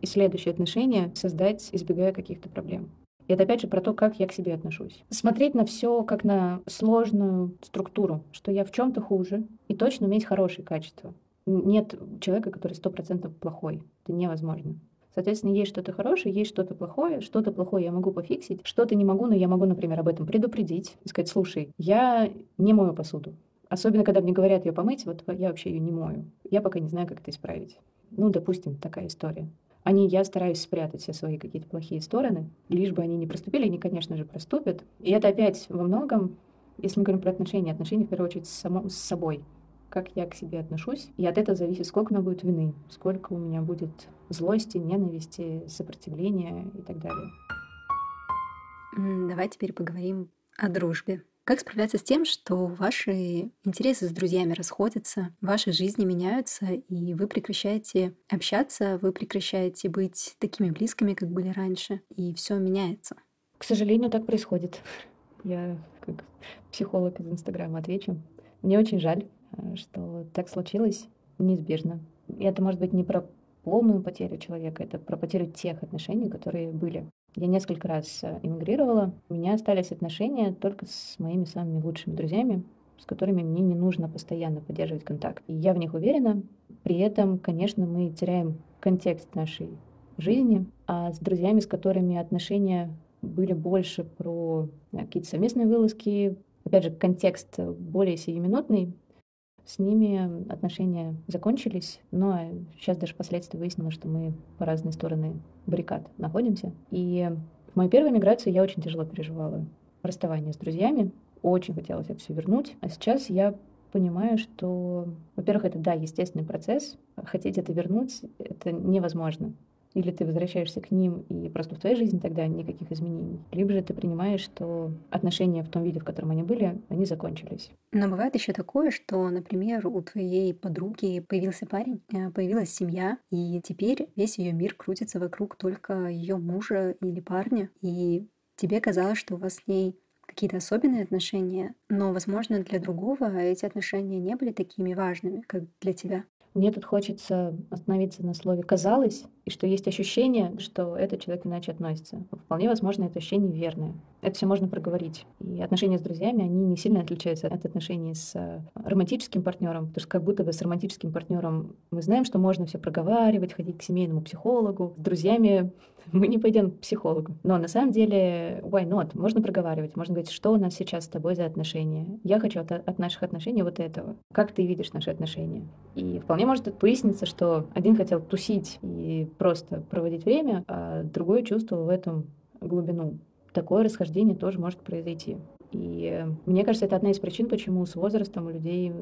И следующие отношения создать, избегая каких-то проблем. И это опять же про то, как я к себе отношусь. Смотреть на все как на сложную структуру, что я в чем-то хуже, и точно уметь хорошие качества. Нет человека, который сто процентов плохой. Это невозможно. Соответственно, есть что-то хорошее, есть что-то плохое. Что-то плохое я могу пофиксить, что-то не могу, но я могу, например, об этом предупредить и сказать, слушай, я не мою посуду. Особенно, когда мне говорят ее помыть, вот я вообще ее не мою. Я пока не знаю, как это исправить. Ну, допустим, такая история. Они, я стараюсь спрятать все свои какие-то плохие стороны, лишь бы они не проступили, они, конечно же, проступят. И это опять во многом, если мы говорим про отношения, отношения в первую очередь с, само, с собой. Как я к себе отношусь. И от этого зависит, сколько у меня будет вины, сколько у меня будет злости, ненависти, сопротивления и так далее. Давай теперь поговорим о дружбе. Как справляться с тем, что ваши интересы с друзьями расходятся, ваши жизни меняются, и вы прекращаете общаться, вы прекращаете быть такими близкими, как были раньше, и все меняется? К сожалению, так происходит. Я как психолог из Инстаграма отвечу. Мне очень жаль, что так случилось неизбежно. И это может быть не про полную потерю человека, это про потерю тех отношений, которые были. Я несколько раз э, эмигрировала. У меня остались отношения только с моими самыми лучшими друзьями, с которыми мне не нужно постоянно поддерживать контакт. И я в них уверена. При этом, конечно, мы теряем контекст нашей жизни, а с друзьями, с которыми отношения были больше про э, какие-то совместные вылазки, опять же, контекст более сиюминутный, с ними отношения закончились, но сейчас даже впоследствии выяснилось, что мы по разные стороны баррикад находимся. И в мою первую миграцию я очень тяжело переживала расставание с друзьями. Очень хотелось это все вернуть. А сейчас я понимаю, что, во-первых, это, да, естественный процесс. Хотеть это вернуть — это невозможно. Или ты возвращаешься к ним, и просто в твоей жизни тогда никаких изменений. Либо же ты принимаешь, что отношения в том виде, в котором они были, они закончились. Но бывает еще такое, что, например, у твоей подруги появился парень, э, появилась семья, и теперь весь ее мир крутится вокруг только ее мужа или парня. И тебе казалось, что у вас с ней какие-то особенные отношения, но, возможно, для другого эти отношения не были такими важными, как для тебя. Мне тут хочется остановиться на слове «казалось», и что есть ощущение, что этот человек иначе относится. Вполне возможно, это ощущение верное. Это все можно проговорить. И отношения с друзьями, они не сильно отличаются от отношений с э, романтическим партнером, потому что как будто бы с романтическим партнером мы знаем, что можно все проговаривать, ходить к семейному психологу. С друзьями мы не пойдем к психологу. Но на самом деле, why not? Можно проговаривать, можно говорить, что у нас сейчас с тобой за отношения. Я хочу от, от наших отношений вот этого. Как ты видишь наши отношения? И вполне может выясниться, что один хотел тусить и просто проводить время, а другой чувствовал в этом глубину. Такое расхождение тоже может произойти. И мне кажется, это одна из причин, почему с возрастом у людей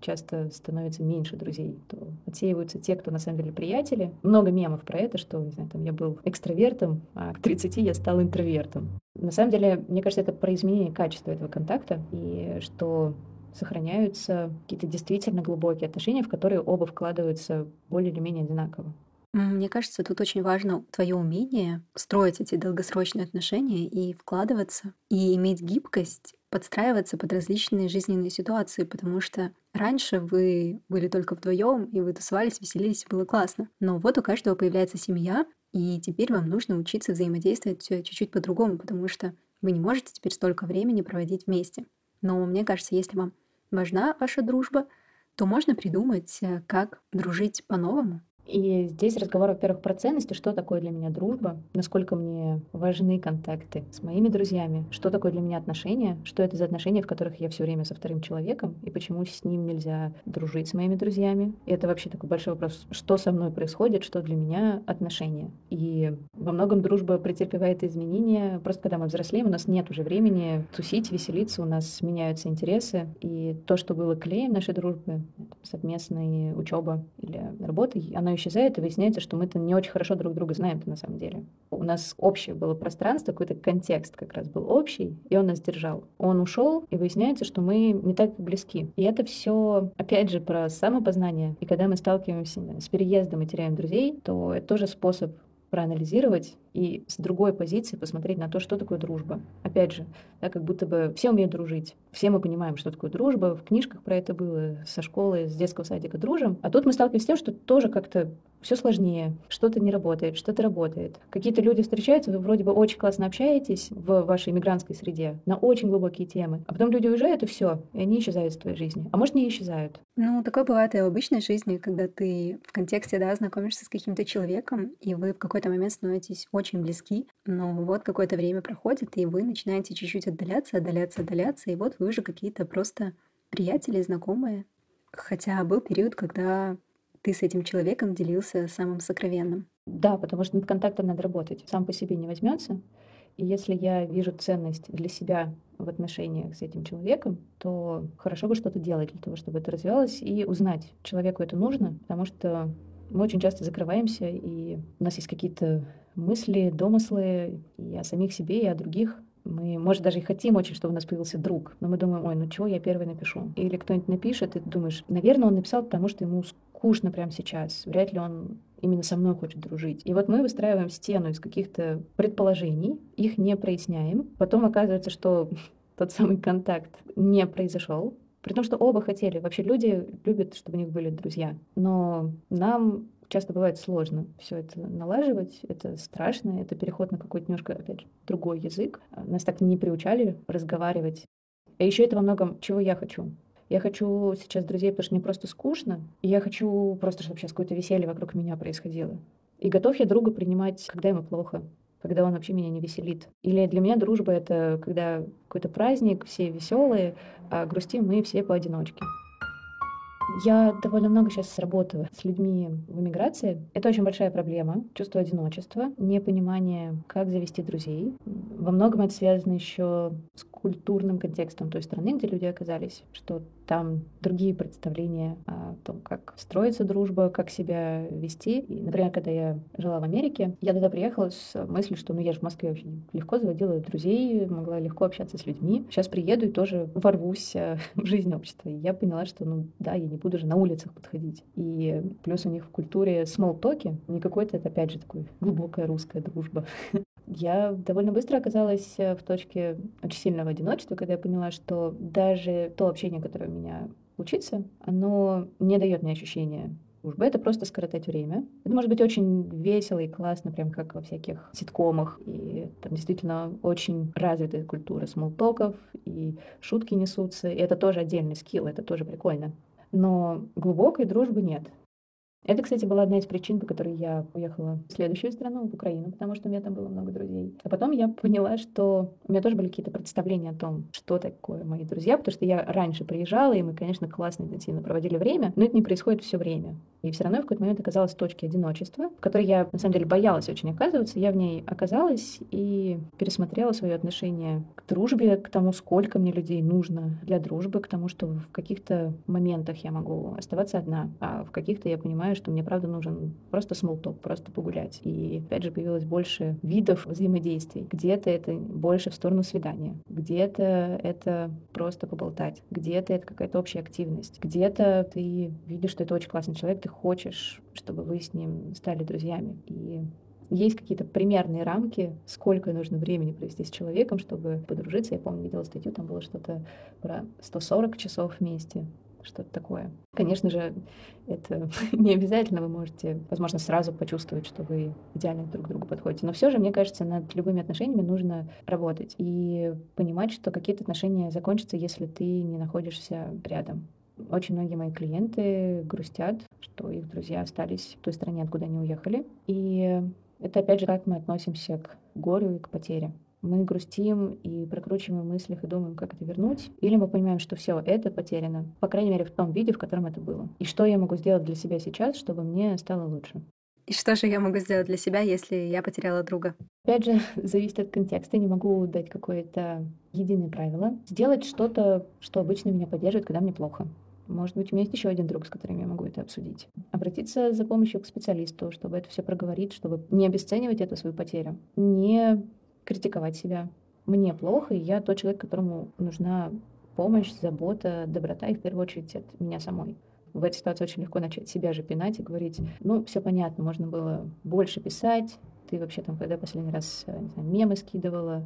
часто становится меньше друзей, то отсеиваются те, кто на самом деле приятели. Много мемов про это, что, не знаю, там я был экстравертом, а к 30 я стал интровертом. На самом деле, мне кажется, это про изменение качества этого контакта, и что сохраняются какие-то действительно глубокие отношения, в которые оба вкладываются более или менее одинаково. Мне кажется, тут очень важно твое умение строить эти долгосрочные отношения и вкладываться, и иметь гибкость подстраиваться под различные жизненные ситуации, потому что раньше вы были только вдвоем, и вы тусовались, веселились, было классно. Но вот у каждого появляется семья, и теперь вам нужно учиться взаимодействовать чуть-чуть по-другому, потому что вы не можете теперь столько времени проводить вместе. Но мне кажется, если вам важна ваша дружба, то можно придумать, э, как дружить по-новому. И здесь разговор, во-первых, про ценности, что такое для меня дружба, насколько мне важны контакты с моими друзьями, что такое для меня отношения, что это за отношения, в которых я все время со вторым человеком, и почему с ним нельзя дружить с моими друзьями. И это вообще такой большой вопрос, что со мной происходит, что для меня отношения. И во многом дружба претерпевает изменения, просто когда мы взрослеем, у нас нет уже времени тусить, веселиться, у нас меняются интересы, и то, что было клеем нашей дружбы, совместная учеба или работа, оно исчезает, и выясняется, что мы-то не очень хорошо друг друга знаем на самом деле. У нас общее было пространство, какой-то контекст как раз был общий, и он нас держал. Он ушел, и выясняется, что мы не так близки. И это все, опять же, про самопознание. И когда мы сталкиваемся с переездом и теряем друзей, то это тоже способ проанализировать и с другой позиции посмотреть на то, что такое дружба. Опять же, да, как будто бы все умеют дружить. Все мы понимаем, что такое дружба. В книжках про это было, со школы, с детского садика дружим. А тут мы сталкиваемся с тем, что тоже как-то все сложнее, что-то не работает, что-то работает. Какие-то люди встречаются, вы вроде бы очень классно общаетесь в вашей иммигрантской среде на очень глубокие темы, а потом люди уезжают и все, и они исчезают из твоей жизни. А может, не исчезают. Ну, такое бывает и в обычной жизни, когда ты в контексте, да, знакомишься с каким-то человеком, и вы в какой-то момент становитесь очень близки, но вот какое-то время проходит, и вы начинаете чуть-чуть отдаляться, отдаляться, отдаляться, и вот вы уже какие-то просто приятели, знакомые. Хотя был период, когда ты с этим человеком делился самым сокровенным. Да, потому что над контактом надо работать. Сам по себе не возьмется. И если я вижу ценность для себя в отношениях с этим человеком, то хорошо бы что-то делать для того, чтобы это развивалось, и узнать, человеку это нужно, потому что мы очень часто закрываемся, и у нас есть какие-то мысли, домыслы и о самих себе, и о других. Мы, может, даже и хотим очень, чтобы у нас появился друг, но мы думаем, ой, ну чего я первый напишу? Или кто-нибудь напишет, и ты думаешь, наверное, он написал, потому что ему скучно прямо сейчас. Вряд ли он именно со мной хочет дружить. И вот мы выстраиваем стену из каких-то предположений, их не проясняем. Потом оказывается, что тот самый контакт не произошел, при том, что оба хотели. Вообще люди любят, чтобы у них были друзья. Но нам часто бывает сложно все это налаживать, это страшно, это переход на какой-то немножко, опять же, другой язык. Нас так не приучали разговаривать. А еще это во многом, чего я хочу. Я хочу сейчас друзей, потому что мне просто скучно, и я хочу просто, чтобы сейчас какое-то веселье вокруг меня происходило. И готов я друга принимать, когда ему плохо, когда он вообще меня не веселит. Или для меня дружба — это когда какой-то праздник, все веселые, а грустим мы все поодиночке. Я довольно много сейчас работаю с людьми в эмиграции. Это очень большая проблема. Чувство одиночества, непонимание, как завести друзей. Во многом это связано еще с культурным контекстом той страны, где люди оказались, что там другие представления о том, как строится дружба, как себя вести. И, например, когда я жила в Америке, я туда приехала с мыслью, что ну я же в Москве вообще легко заводила друзей, могла легко общаться с людьми. Сейчас приеду и тоже ворвусь э, в жизнь общества. И я поняла, что ну да, я не буду же на улицах подходить. И плюс у них в культуре talk, не какой-то, это опять же такой глубокая русская дружба. Я довольно быстро оказалась э, в точке очень сильного одиночества, когда я поняла, что даже то общение, которое у меня учится, оно не дает мне ощущения дружбы. Это просто скоротать время. Это может быть очень весело и классно, прям как во всяких ситкомах. И там действительно очень развитая культура смолтоков, и шутки несутся. И это тоже отдельный скилл, это тоже прикольно. Но глубокой дружбы нет. Это, кстати, была одна из причин, по которой я уехала в следующую страну, в Украину, потому что у меня там было много друзей. А потом я поняла, что у меня тоже были какие-то представления о том, что такое мои друзья, потому что я раньше приезжала, и мы, конечно, классно интенсивно проводили время, но это не происходит все время. И все равно в какой-то момент оказалась в точке одиночества, в которой я, на самом деле, боялась очень оказываться. Я в ней оказалась и пересмотрела свое отношение к дружбе, к тому, сколько мне людей нужно для дружбы, к тому, что в каких-то моментах я могу оставаться одна, а в каких-то я понимаю, что мне, правда, нужен просто смолток, просто погулять. И, опять же, появилось больше видов взаимодействий. Где-то это больше в сторону свидания, где-то это просто поболтать, где-то это какая-то общая активность, где-то ты видишь, что это очень классный человек, ты хочешь, чтобы вы с ним стали друзьями. И есть какие-то примерные рамки, сколько нужно времени провести с человеком, чтобы подружиться. Я помню, видела статью, там было что-то про 140 часов вместе, что-то такое. Конечно же, это не обязательно, вы можете, возможно, сразу почувствовать, что вы идеально друг к другу подходите. Но все же, мне кажется, над любыми отношениями нужно работать и понимать, что какие-то отношения закончатся, если ты не находишься рядом. Очень многие мои клиенты грустят, что их друзья остались в той стране, откуда они уехали. И это опять же, как мы относимся к горю и к потере. Мы грустим и прокручиваем в мыслях и думаем, как это вернуть. Или мы понимаем, что все это потеряно, по крайней мере, в том виде, в котором это было. И что я могу сделать для себя сейчас, чтобы мне стало лучше. И что же я могу сделать для себя, если я потеряла друга? Опять же, зависит от контекста. Не могу дать какое-то единое правило. Сделать что-то, что обычно меня поддерживает, когда мне плохо. Может быть, у меня есть еще один друг, с которым я могу это обсудить. Обратиться за помощью к специалисту, чтобы это все проговорить, чтобы не обесценивать эту свою потерю, не критиковать себя. Мне плохо, и я тот человек, которому нужна помощь, забота, доброта, и в первую очередь от меня самой. В этой ситуации очень легко начать себя же пинать и говорить, ну, все понятно, можно было больше писать, ты вообще там, когда последний раз, не знаю, мемы скидывала.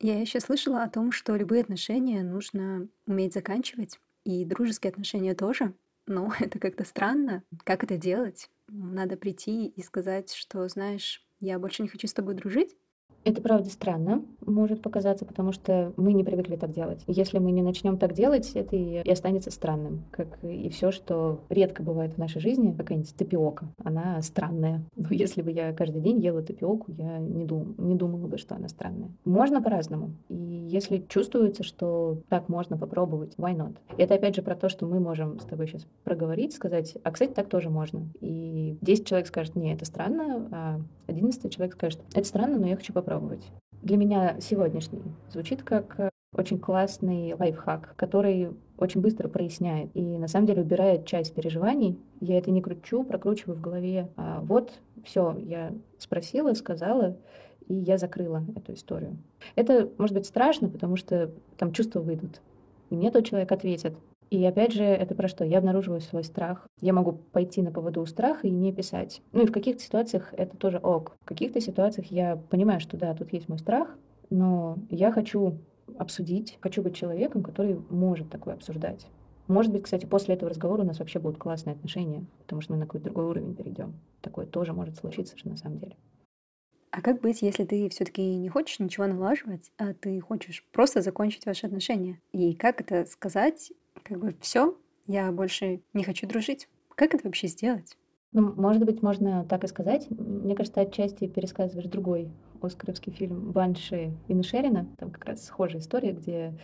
Я еще слышала о том, что любые отношения нужно уметь заканчивать, и дружеские отношения тоже. Но это как-то странно. Как это делать? Надо прийти и сказать, что, знаешь, я больше не хочу с тобой дружить. Это правда странно, может показаться, потому что мы не привыкли так делать. Если мы не начнем так делать, это и, останется странным, как и все, что редко бывает в нашей жизни, какая-нибудь тапиока. Она странная. Но если бы я каждый день ела тапиоку, я не, дум, не думала бы, что она странная. Можно по-разному. И если чувствуется, что так можно попробовать, why not? Это опять же про то, что мы можем с тобой сейчас проговорить, сказать, а, кстати, так тоже можно. И 10 человек скажет, не, это странно, а 11 человек скажет, это странно, но я хочу попробовать попробовать. для меня сегодняшний звучит как э, очень классный лайфхак, который очень быстро проясняет и на самом деле убирает часть переживаний. Я это не кручу, прокручиваю в голове. А вот, все, я спросила, сказала, и я закрыла эту историю. Это может быть страшно, потому что там чувства выйдут. И мне тот человек ответит. И опять же, это про что? Я обнаруживаю свой страх. Я могу пойти на поводу у страха и не писать. Ну и в каких-то ситуациях это тоже ок. В каких-то ситуациях я понимаю, что да, тут есть мой страх, но я хочу обсудить, хочу быть человеком, который может такое обсуждать. Может быть, кстати, после этого разговора у нас вообще будут классные отношения, потому что мы на какой-то другой уровень перейдем. Такое тоже может случиться же на самом деле. А как быть, если ты все-таки не хочешь ничего налаживать, а ты хочешь просто закончить ваши отношения? И как это сказать? Как бы все, я больше не хочу дружить. Как это вообще сделать? Ну, может быть, можно так и сказать. Мне кажется, отчасти пересказываешь другой оскаровский фильм «Банши» Инны Шерина. Там как раз схожая история, где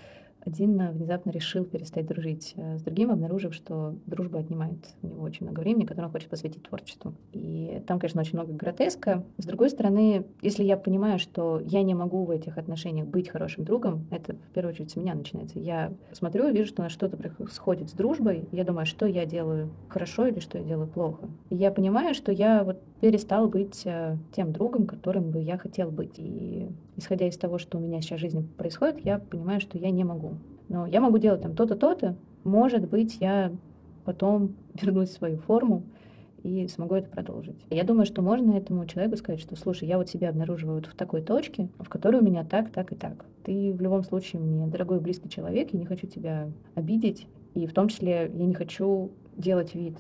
один внезапно решил перестать дружить э, с другим, обнаружив, что дружба отнимает у него очень много времени, которое он хочет посвятить творчеству. И там, конечно, очень много гротеска. С другой стороны, если я понимаю, что я не могу в этих отношениях быть хорошим другом, это в первую очередь с меня начинается. Я смотрю вижу, что на что-то происходит с дружбой, я думаю, что я делаю хорошо или что я делаю плохо. И я понимаю, что я вот перестал быть э, тем другом, которым бы я хотел быть. И исходя из того, что у меня сейчас в жизни происходит, я понимаю, что я не могу. Но я могу делать там то-то, то-то. Может быть, я потом вернусь в свою форму и смогу это продолжить. Я думаю, что можно этому человеку сказать, что, слушай, я вот себя обнаруживаю вот в такой точке, в которой у меня так, так и так. Ты в любом случае мне дорогой близкий человек, я не хочу тебя обидеть, и в том числе я не хочу делать вид,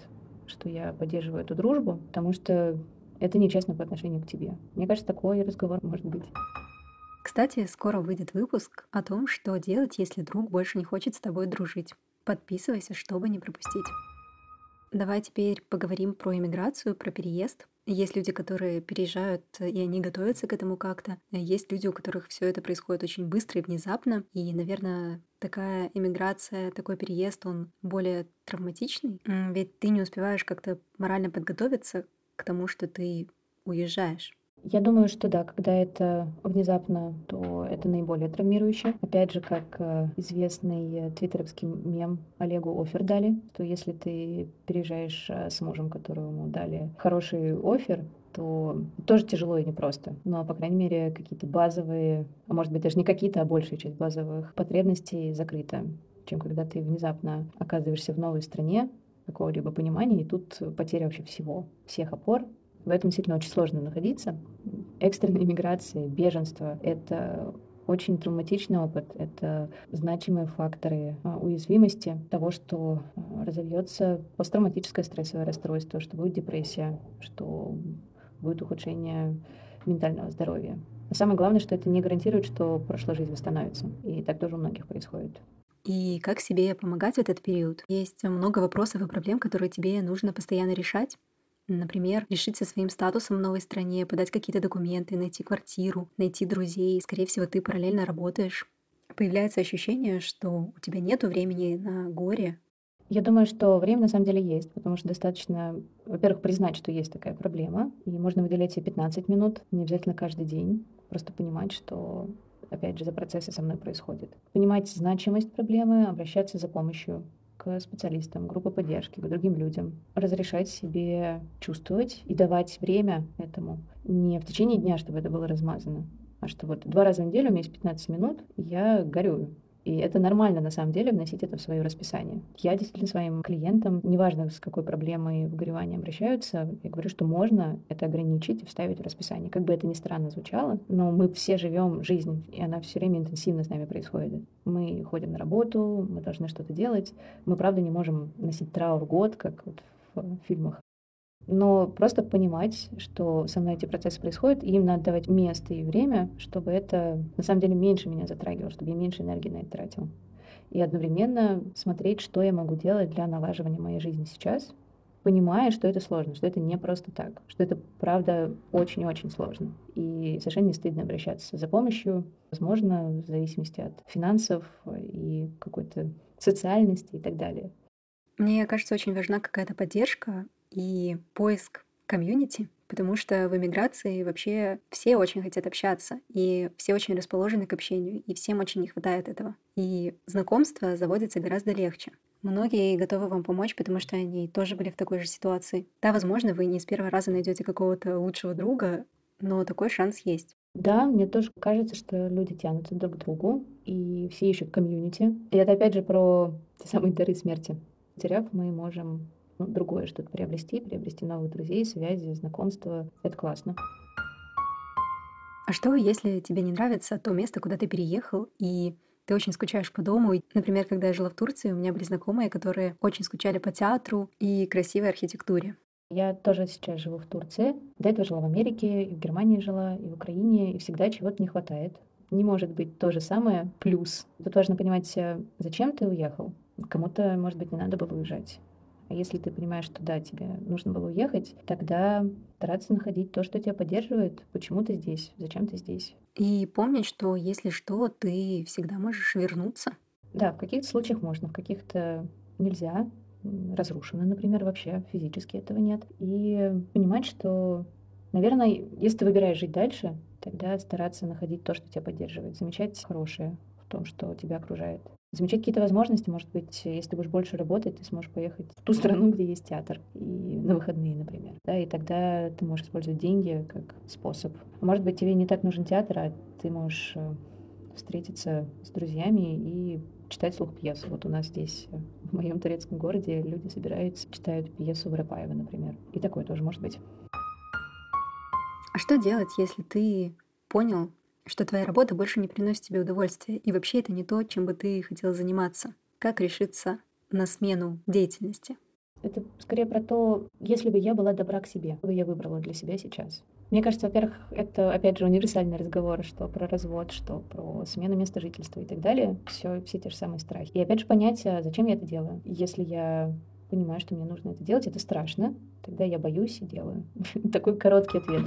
что я поддерживаю эту дружбу, потому что это нечестно по отношению к тебе. Мне кажется, такой разговор может быть. Кстати, скоро выйдет выпуск о том, что делать, если друг больше не хочет с тобой дружить. Подписывайся, чтобы не пропустить. Давай теперь поговорим про иммиграцию, про переезд. Есть люди, которые переезжают, и они готовятся к этому как-то. Есть люди, у которых все это происходит очень быстро и внезапно. И, наверное, такая иммиграция, такой переезд, он более травматичный. Ведь ты не успеваешь как-то морально подготовиться к тому, что ты уезжаешь. Я думаю, что да, когда это внезапно, то это наиболее травмирующе. Опять же, как э, известный твиттеровский мем Олегу офер дали, то если ты переезжаешь э, с мужем, которому дали хороший офер, то тоже тяжело и непросто. Но, по крайней мере, какие-то базовые, а может быть даже не какие-то, а большая часть базовых потребностей закрыта, чем когда ты внезапно оказываешься в новой стране, какого-либо понимания, и тут потеря вообще всего, всех опор, в этом действительно очень сложно находиться. Экстренная миграция, беженство — это очень травматичный опыт. Это значимые факторы а, уязвимости того, что а, разовьется посттравматическое стрессовое расстройство, что будет депрессия, что будет ухудшение ментального здоровья. Но самое главное, что это не гарантирует, что прошлая жизнь восстановится. И так тоже у многих происходит. И как себе помогать в этот период? Есть много вопросов и проблем, которые тебе нужно постоянно решать. Например, решиться своим статусом в новой стране, подать какие-то документы, найти квартиру, найти друзей. Скорее всего, ты параллельно работаешь. Появляется ощущение, что у тебя нет времени на горе. Я думаю, что время на самом деле есть, потому что достаточно, во-первых, признать, что есть такая проблема, и можно выделять себе 15 минут, не обязательно каждый день, просто понимать, что опять же, за процессы со мной происходят. Понимать значимость проблемы, обращаться за помощью специалистам, группе поддержки, к другим людям. Разрешать себе чувствовать и давать время этому. Не в течение дня, чтобы это было размазано, а что вот два раза в неделю у меня есть 15 минут, я горюю. И это нормально, на самом деле, вносить это в свое расписание. Я действительно своим клиентам, неважно, с какой проблемой в горевании обращаются, я говорю, что можно это ограничить и вставить в расписание. Как бы это ни странно звучало, но мы все живем жизнь, и она все время интенсивно с нами происходит. Мы ходим на работу, мы должны что-то делать. Мы, правда, не можем носить траур год, как вот в фильмах но просто понимать, что со мной эти процессы происходят, и им надо давать место и время, чтобы это на самом деле меньше меня затрагивало, чтобы я меньше энергии на это тратил. И одновременно смотреть, что я могу делать для налаживания моей жизни сейчас, понимая, что это сложно, что это не просто так, что это, правда, очень-очень сложно. И совершенно не стыдно обращаться за помощью, возможно, в зависимости от финансов и какой-то социальности и так далее. Мне кажется, очень важна какая-то поддержка и поиск комьюнити, потому что в эмиграции вообще все очень хотят общаться, и все очень расположены к общению, и всем очень не хватает этого. И знакомства заводятся гораздо легче. Многие готовы вам помочь, потому что они тоже были в такой же ситуации. Да, возможно, вы не с первого раза найдете какого-то лучшего друга, но такой шанс есть. Да, мне тоже кажется, что люди тянутся друг к другу, и все ищут комьюнити. И это опять же про те самые дары смерти. Потеряв, мы можем ну, другое что-то приобрести, приобрести новых друзей, связи, знакомства. Это классно. А что, если тебе не нравится то место, куда ты переехал, и ты очень скучаешь по дому. Например, когда я жила в Турции, у меня были знакомые, которые очень скучали по театру и красивой архитектуре. Я тоже сейчас живу в Турции. До этого жила в Америке, и в Германии жила, и в Украине, и всегда чего-то не хватает. Не может быть то же самое плюс. Тут важно понимать, э, зачем ты уехал. Кому-то, может быть, не надо было уезжать. А если ты понимаешь, что да, тебе нужно было уехать, тогда стараться находить то, что тебя поддерживает. Почему ты здесь? Зачем ты здесь? И помнить, что если что, ты всегда можешь вернуться. Да, в каких-то случаях можно, в каких-то нельзя. Разрушено, например, вообще физически этого нет. И понимать, что, наверное, если ты выбираешь жить дальше, тогда стараться находить то, что тебя поддерживает, замечать хорошее в том, что тебя окружает замечать какие-то возможности. Может быть, если ты будешь больше работать, ты сможешь поехать в ту страну, где есть театр, и на выходные, например. Да, и тогда ты можешь использовать деньги как способ. Может быть, тебе не так нужен театр, а ты можешь э, встретиться с друзьями и читать слух пьесу. Вот у нас здесь, э, в моем турецком городе, люди собираются, читают пьесу Воропаева, например. И такое тоже может быть. А что делать, если ты понял, что твоя работа больше не приносит тебе удовольствия, и вообще это не то, чем бы ты хотел заниматься. Как решиться на смену деятельности? Это скорее про то, если бы я была добра к себе, бы я выбрала для себя сейчас. Мне кажется, во-первых, это, опять же, универсальный разговор, что про развод, что про смену места жительства и так далее. Все, все те же самые страхи. И опять же понять, а зачем я это делаю. Если я понимаю, что мне нужно это делать, это страшно, тогда я боюсь и делаю. Такой короткий ответ.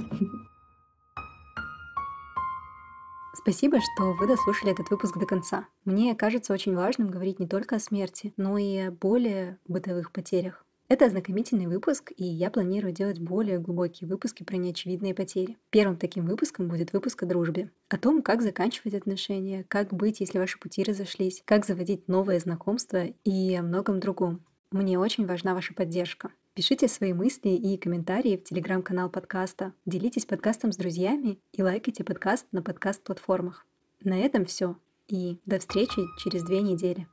Спасибо, что вы дослушали этот выпуск до конца. Мне кажется очень важным говорить не только о смерти, но и о более бытовых потерях. Это ознакомительный выпуск, и я планирую делать более глубокие выпуски про неочевидные потери. Первым таким выпуском будет выпуск о дружбе. О том, как заканчивать отношения, как быть, если ваши пути разошлись, как заводить новые знакомства и о многом другом. Мне очень важна ваша поддержка. Пишите свои мысли и комментарии в телеграм-канал подкаста, делитесь подкастом с друзьями и лайкайте подкаст на подкаст-платформах. На этом все. И до встречи через две недели.